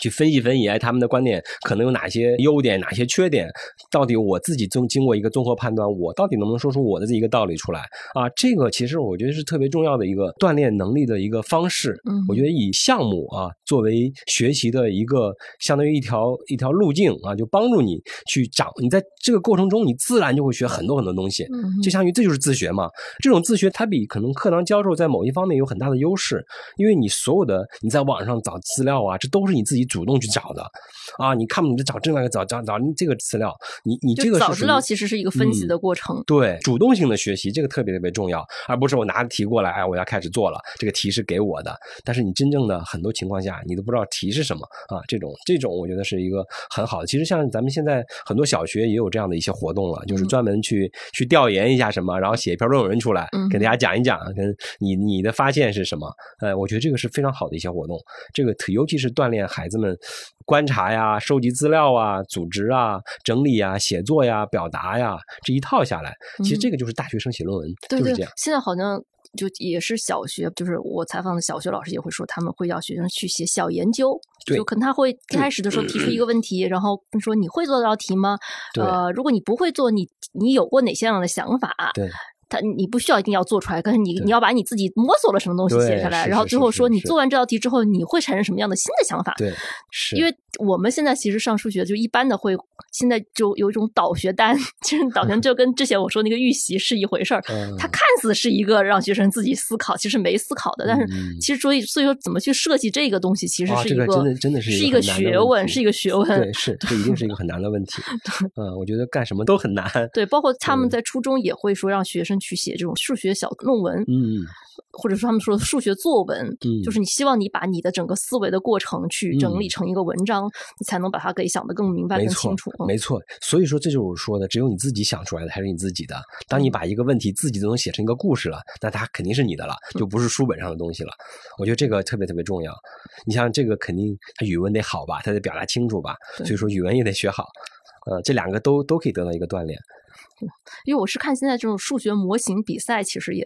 去分析分析，哎，他们的观点可能有哪些优点，哪些缺点？到底我自己综经过一个综合判断，我到底能不能说出我的这一个道理出来？啊，这个其实我觉得是特别重要的一个锻炼能力的一个方式。嗯，我觉得以项目啊作为学习的一个相当于一条一条路径啊，就帮助你去掌。你在这个过程中，你自然就会学很多很多东西。嗯，就相当于这就是自学嘛。这种自学它比可能课堂教授在某一方面有很大的优势，因为你所有的你在网上找资料啊，这都是你自己。主动去找的，啊，你看，你就找另外一个找找找你这个资料，你你这个找资料其实是一个分析的过程，对，主动性的学习这个特别特别重要，而不是我拿着题过来，哎，我要开始做了，这个题是给我的，但是你真正的很多情况下，你都不知道题是什么啊，这种这种我觉得是一个很好的。其实像咱们现在很多小学也有这样的一些活动了，就是专门去去调研一下什么，然后写一篇论文出来，给大家讲一讲，跟你你的发现是什么，呃，我觉得这个是非常好的一些活动，这个尤其是锻炼孩子们。们观察呀、收集资料啊、组织啊、整理呀、写作呀、表达呀，这一套下来，其实这个就是大学生写论文，就是这样。现在好像就也是小学，就是我采访的小学老师也会说，他们会要学生去写小研究，就可能他会开始的时候提出一个问题，然后说你会做这道题吗？呃，如果你不会做，你你有过哪些样的想法？对。他你不需要一定要做出来，可是你你要把你自己摸索了什么东西写下来，然后最后说你做完这道题之后你会产生什么样的新的想法？对，是因为我们现在其实上数学就一般的会，现在就有一种导学单，其实导学就跟之前我说那个预习是一回事儿，它看似是一个让学生自己思考，其实没思考的，但是其实所以所以说怎么去设计这个东西，其实是一个真的真的是是一个学问，是一个学问，对，是这一定是一个很难的问题。嗯，我觉得干什么都很难。对，包括他们在初中也会说让学生去写这种数学。小论文，嗯，或者说他们说的数学作文，嗯，就是你希望你把你的整个思维的过程去整理成一个文章，你才能把它给想得更明白、更清楚。没错，所以说这就是我说的，只有你自己想出来的才是你自己的。当你把一个问题自己都能写成一个故事了，那它肯定是你的了，就不是书本上的东西了。我觉得这个特别特别重要。你像这个，肯定他语文得好吧，他得表达清楚吧，所以说语文也得学好。呃，这两个都都可以得到一个锻炼。因为我是看现在这种数学模型比赛，其实也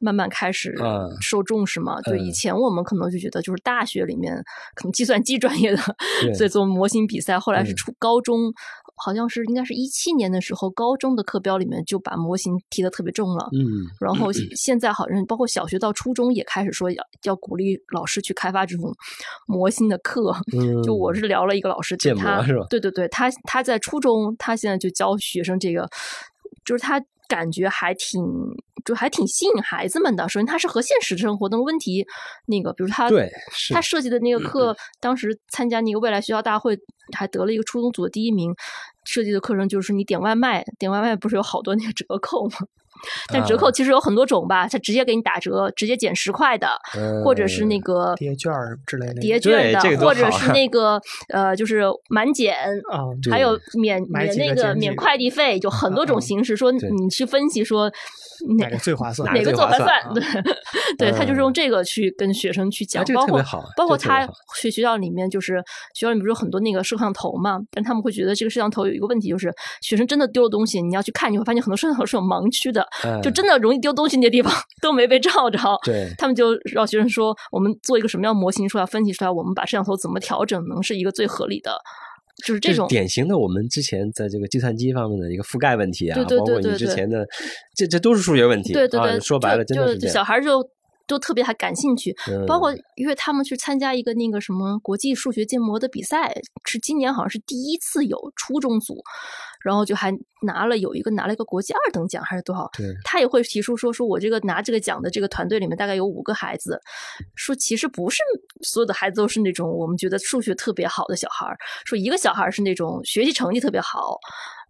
慢慢开始受重视嘛。对，以前我们可能就觉得就是大学里面可能计算机专业的 在做模型比赛，后来是初高中，好像是应该是一七年的时候，高中的课标里面就把模型提的特别重了。嗯，然后现在好像包括小学到初中也开始说要要鼓励老师去开发这种模型的课。嗯，就我是聊了一个老师，建模是吧？对对对，他他在初中，他现在就教学生这个。就是他感觉还挺，就还挺吸引孩子们的。首先，它是和现实生活的问题，那个，比如他，对，他设计的那个课，当时参加那个未来学校大会，还得了一个初中组的第一名。设计的课程就是你点外卖，点外卖不是有好多那个折扣吗？但折扣其实有很多种吧，他直接给你打折，直接减十块的，或者是那个叠券之类的，叠券的，或者是那个呃，就是满减，还有免免那个免快递费，就很多种形式。说你去分析说。哪个最划算？哪个最划算？对，对他就是用这个去跟学生去讲，包括包括他去学校里面，就是学校里面不是有很多那个摄像头嘛？但他们会觉得这个摄像头有一个问题，就是学生真的丢了东西，你要去看，你会发现很多摄像头是有盲区的，就真的容易丢东西那些地方 都没被照着。对，他们就让学生说，我们做一个什么样模型出来，分析出来，我们把摄像头怎么调整，能是一个最合理的。就是这种典型的，我们之前在这个计算机方面的一个覆盖问题啊，包括你之前的，这这都是数学问题。对对对，说白了，真的是小孩就都特别还感兴趣，包括因为他们去参加一个那个什么国际数学建模的比赛，是今年好像是第一次有初中组。然后就还拿了有一个拿了一个国际二等奖还是多少？他也会提出说说我这个拿这个奖的这个团队里面大概有五个孩子，说其实不是所有的孩子都是那种我们觉得数学特别好的小孩儿，说一个小孩是那种学习成绩特别好。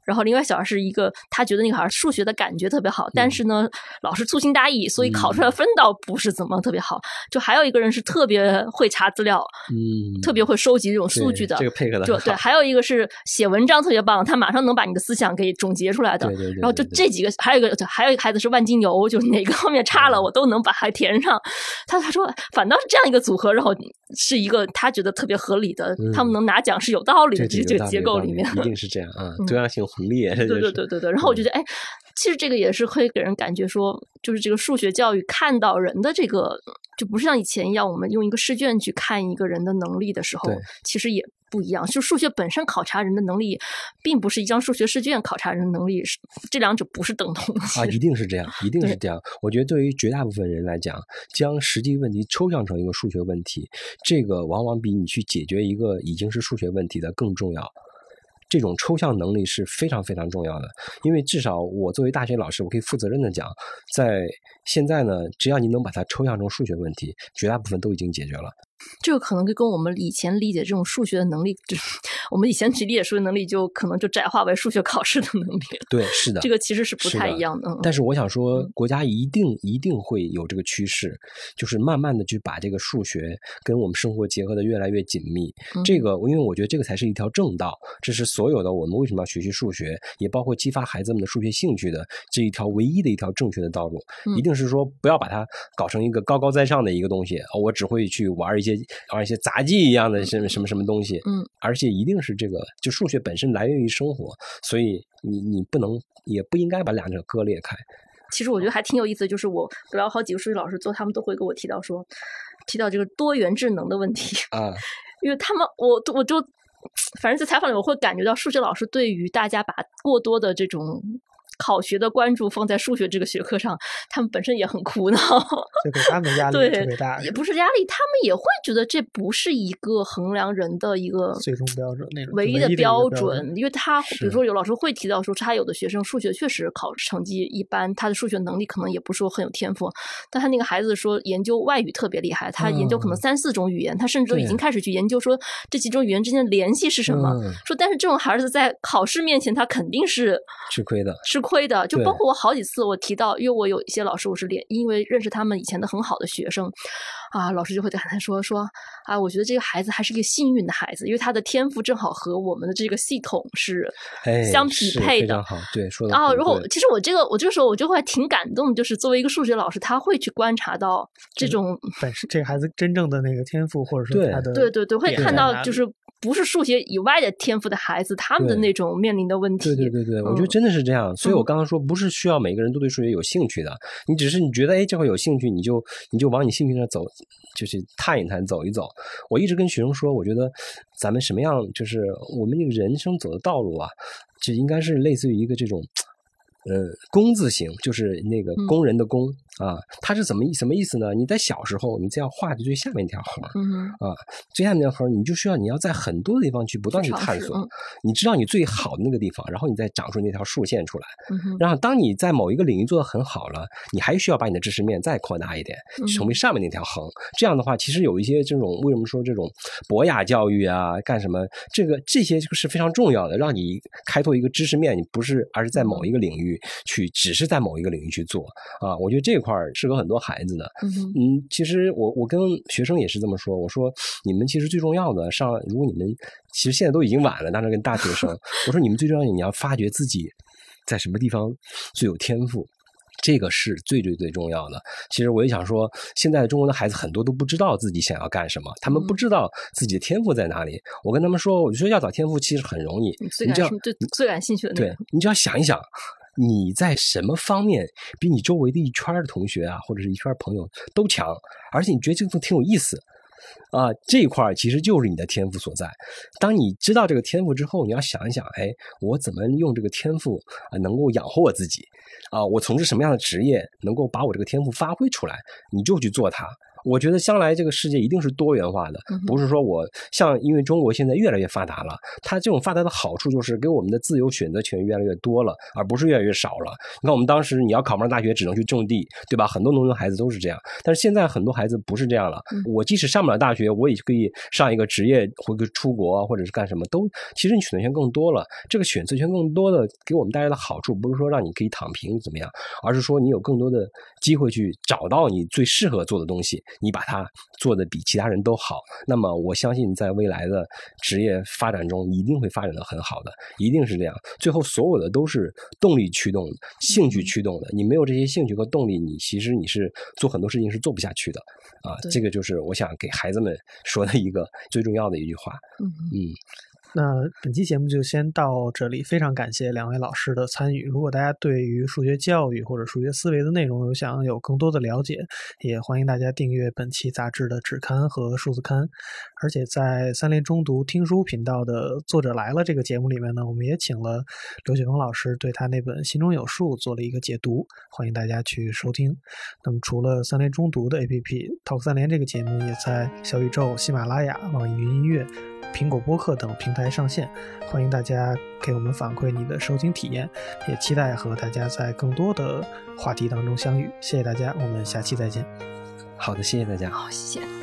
然后另外小孩是一个他觉得那个孩数学的感觉特别好，但是呢老师粗心大意，所以考出来分倒不是怎么特别好。就还有一个人是特别会查资料，嗯，特别会收集这种数据的，这个配合的就对。还有一个是写文章特别棒，他马上能把你的思想给总结出来的。对对对。然后就这几个，还有一个还有一个孩子是万金油，就是哪个方面差了我都能把它填上。他他说反倒是这样一个组合，然后是一个他觉得特别合理的，他们能拿奖是有道理的。这这个结构里面一定是这样啊，多样性很烈。对对对对对。然后我就觉得，哎，其实这个也是会给人感觉说，就是这个数学教育看到人的这个，就不是像以前一样，我们用一个试卷去看一个人的能力的时候，其实也不一样。就数学本身考察人的能力，并不是一张数学试卷考察人的能力，是这两者不是等同的啊，一定是这样，一定是这样。我觉得对于绝大部分人来讲，将实际问题抽象成一个数学问题，这个往往比你去解决一个已经是数学问题的更重要。这种抽象能力是非常非常重要的，因为至少我作为大学老师，我可以负责任的讲，在现在呢，只要你能把它抽象成数学问题，绝大部分都已经解决了。这个可能就跟我们以前理解这种数学的能力，就 我们以前去理解数学能力，就可能就窄化为数学考试的能力。对，是的，这个其实是不太一样的。但是我想说，国家一定一定会有这个趋势，就是慢慢的去把这个数学跟我们生活结合的越来越紧密。这个，因为我觉得这个才是一条正道，这是所有的我们为什么要学习数学，也包括激发孩子们的数学兴趣的这一条唯一的一条正确的道路。一定是说，不要把它搞成一个高高在上的一个东西，我只会去玩一些。玩一些杂技一样的什么什么什么东西，嗯，而且一定是这个，就数学本身来源于生活，所以你你不能也不应该把两者割裂开。其实我觉得还挺有意思的，就是我聊好几个数学老师做，他们都会给我提到说，提到这个多元智能的问题啊，因为他们我我就 反正在采访里我会感觉到数学老师对于大家把过多的这种。考学的关注放在数学这个学科上，他们本身也很苦恼，这给他们压力特别大。也不是压力，他们也会觉得这不是一个衡量人的一个最终标准，那种唯一的标准。因为他比如说有老师会提到说，他有的学生数学确实考成绩一般，他的数学能力可能也不是说很有天赋，但他那个孩子说研究外语特别厉害，他研究可能三四种语言，他甚至都已经开始去研究说这几种语言之间的联系是什么。说但是这种孩子在考试面前，他肯定是吃亏的，吃。亏的，就包括我好几次我提到，因为我有一些老师，我是连因为认识他们以前的很好的学生，啊，老师就会跟他说说，啊，我觉得这个孩子还是一个幸运的孩子，因为他的天赋正好和我们的这个系统是相匹配的，好，对，说的啊，然后其实我这个我这个时候我就会挺感动，就是作为一个数学老师，他会去观察到这种本身这个孩子真正的那个天赋，或者说他的对对对，会看到就是。不是数学以外的天赋的孩子，他们的那种面临的问题。对对对对，我觉得真的是这样。所以我刚刚说，不是需要每个人都对数学有兴趣的，你只是你觉得哎这块有兴趣，你就你就往你兴趣上走，就是探一探，走一走。我一直跟学生说，我觉得咱们什么样，就是我们这个人生走的道路啊，就应该是类似于一个这种，呃，工字形，就是那个工人的工。啊，它是怎么意什么意思呢？你在小时候，你这样画的最下面一条横，啊，最下面那条横，你就需要你要在很多的地方去不断去探索，你知道你最好的那个地方，然后你再长出那条竖线出来。然后当你在某一个领域做的很好了，你还需要把你的知识面再扩大一点，成为上面那条横。这样的话，其实有一些这种为什么说这种博雅教育啊，干什么这个这些就是非常重要的，让你开拓一个知识面，你不是而是在某一个领域去，只是在某一个领域去做啊。我觉得这块。块适合很多孩子的，嗯，其实我我跟学生也是这么说，我说你们其实最重要的上，如果你们其实现在都已经晚了，当时跟大学生，我说你们最重要的你要发掘自己在什么地方最有天赋，这个是最最最重要的。其实我也想说，现在中国的孩子很多都不知道自己想要干什么，他们不知道自己的天赋在哪里。我跟他们说，我就说要找天赋其实很容易，你只要最最感兴趣的，对你只要想一想。你在什么方面比你周围的一圈的同学啊，或者是一圈朋友都强？而且你觉得这个挺有意思啊，这一块其实就是你的天赋所在。当你知道这个天赋之后，你要想一想，哎，我怎么用这个天赋啊，能够养活我自己？啊，我从事什么样的职业能够把我这个天赋发挥出来？你就去做它我觉得将来这个世界一定是多元化的，不是说我像因为中国现在越来越发达了，它这种发达的好处就是给我们的自由选择权越来越多了，而不是越来越少了。你看我们当时你要考不上大学，只能去种地，对吧？很多农村孩子都是这样，但是现在很多孩子不是这样了。我即使上不了大学，我也可以上一个职业，或者出国，或者是干什么都，其实你选择权更多了。这个选择权更多的给我们带来的好处，不是说让你可以躺平怎么样，而是说你有更多的机会去找到你最适合做的东西。你把它做的比其他人都好，那么我相信在未来的职业发展中一定会发展的很好的，一定是这样。最后所有的都是动力驱动的，兴趣驱动的。你没有这些兴趣和动力，你其实你是做很多事情是做不下去的啊。这个就是我想给孩子们说的一个最重要的一句话。嗯嗯。那本期节目就先到这里，非常感谢两位老师的参与。如果大家对于数学教育或者数学思维的内容有想有更多的了解，也欢迎大家订阅本期杂志的纸刊和数字刊。而且在三联中读听书频道的作者来了这个节目里面呢，我们也请了刘雪峰老师对他那本《心中有数》做了一个解读，欢迎大家去收听。那么除了三联中读的 APP，Talk 三联这个节目也在小宇宙、喜马拉雅、网易云音乐。苹果播客等平台台上线，欢迎大家给我们反馈你的收听体验，也期待和大家在更多的话题当中相遇。谢谢大家，我们下期再见。好的，谢谢大家。好，谢谢。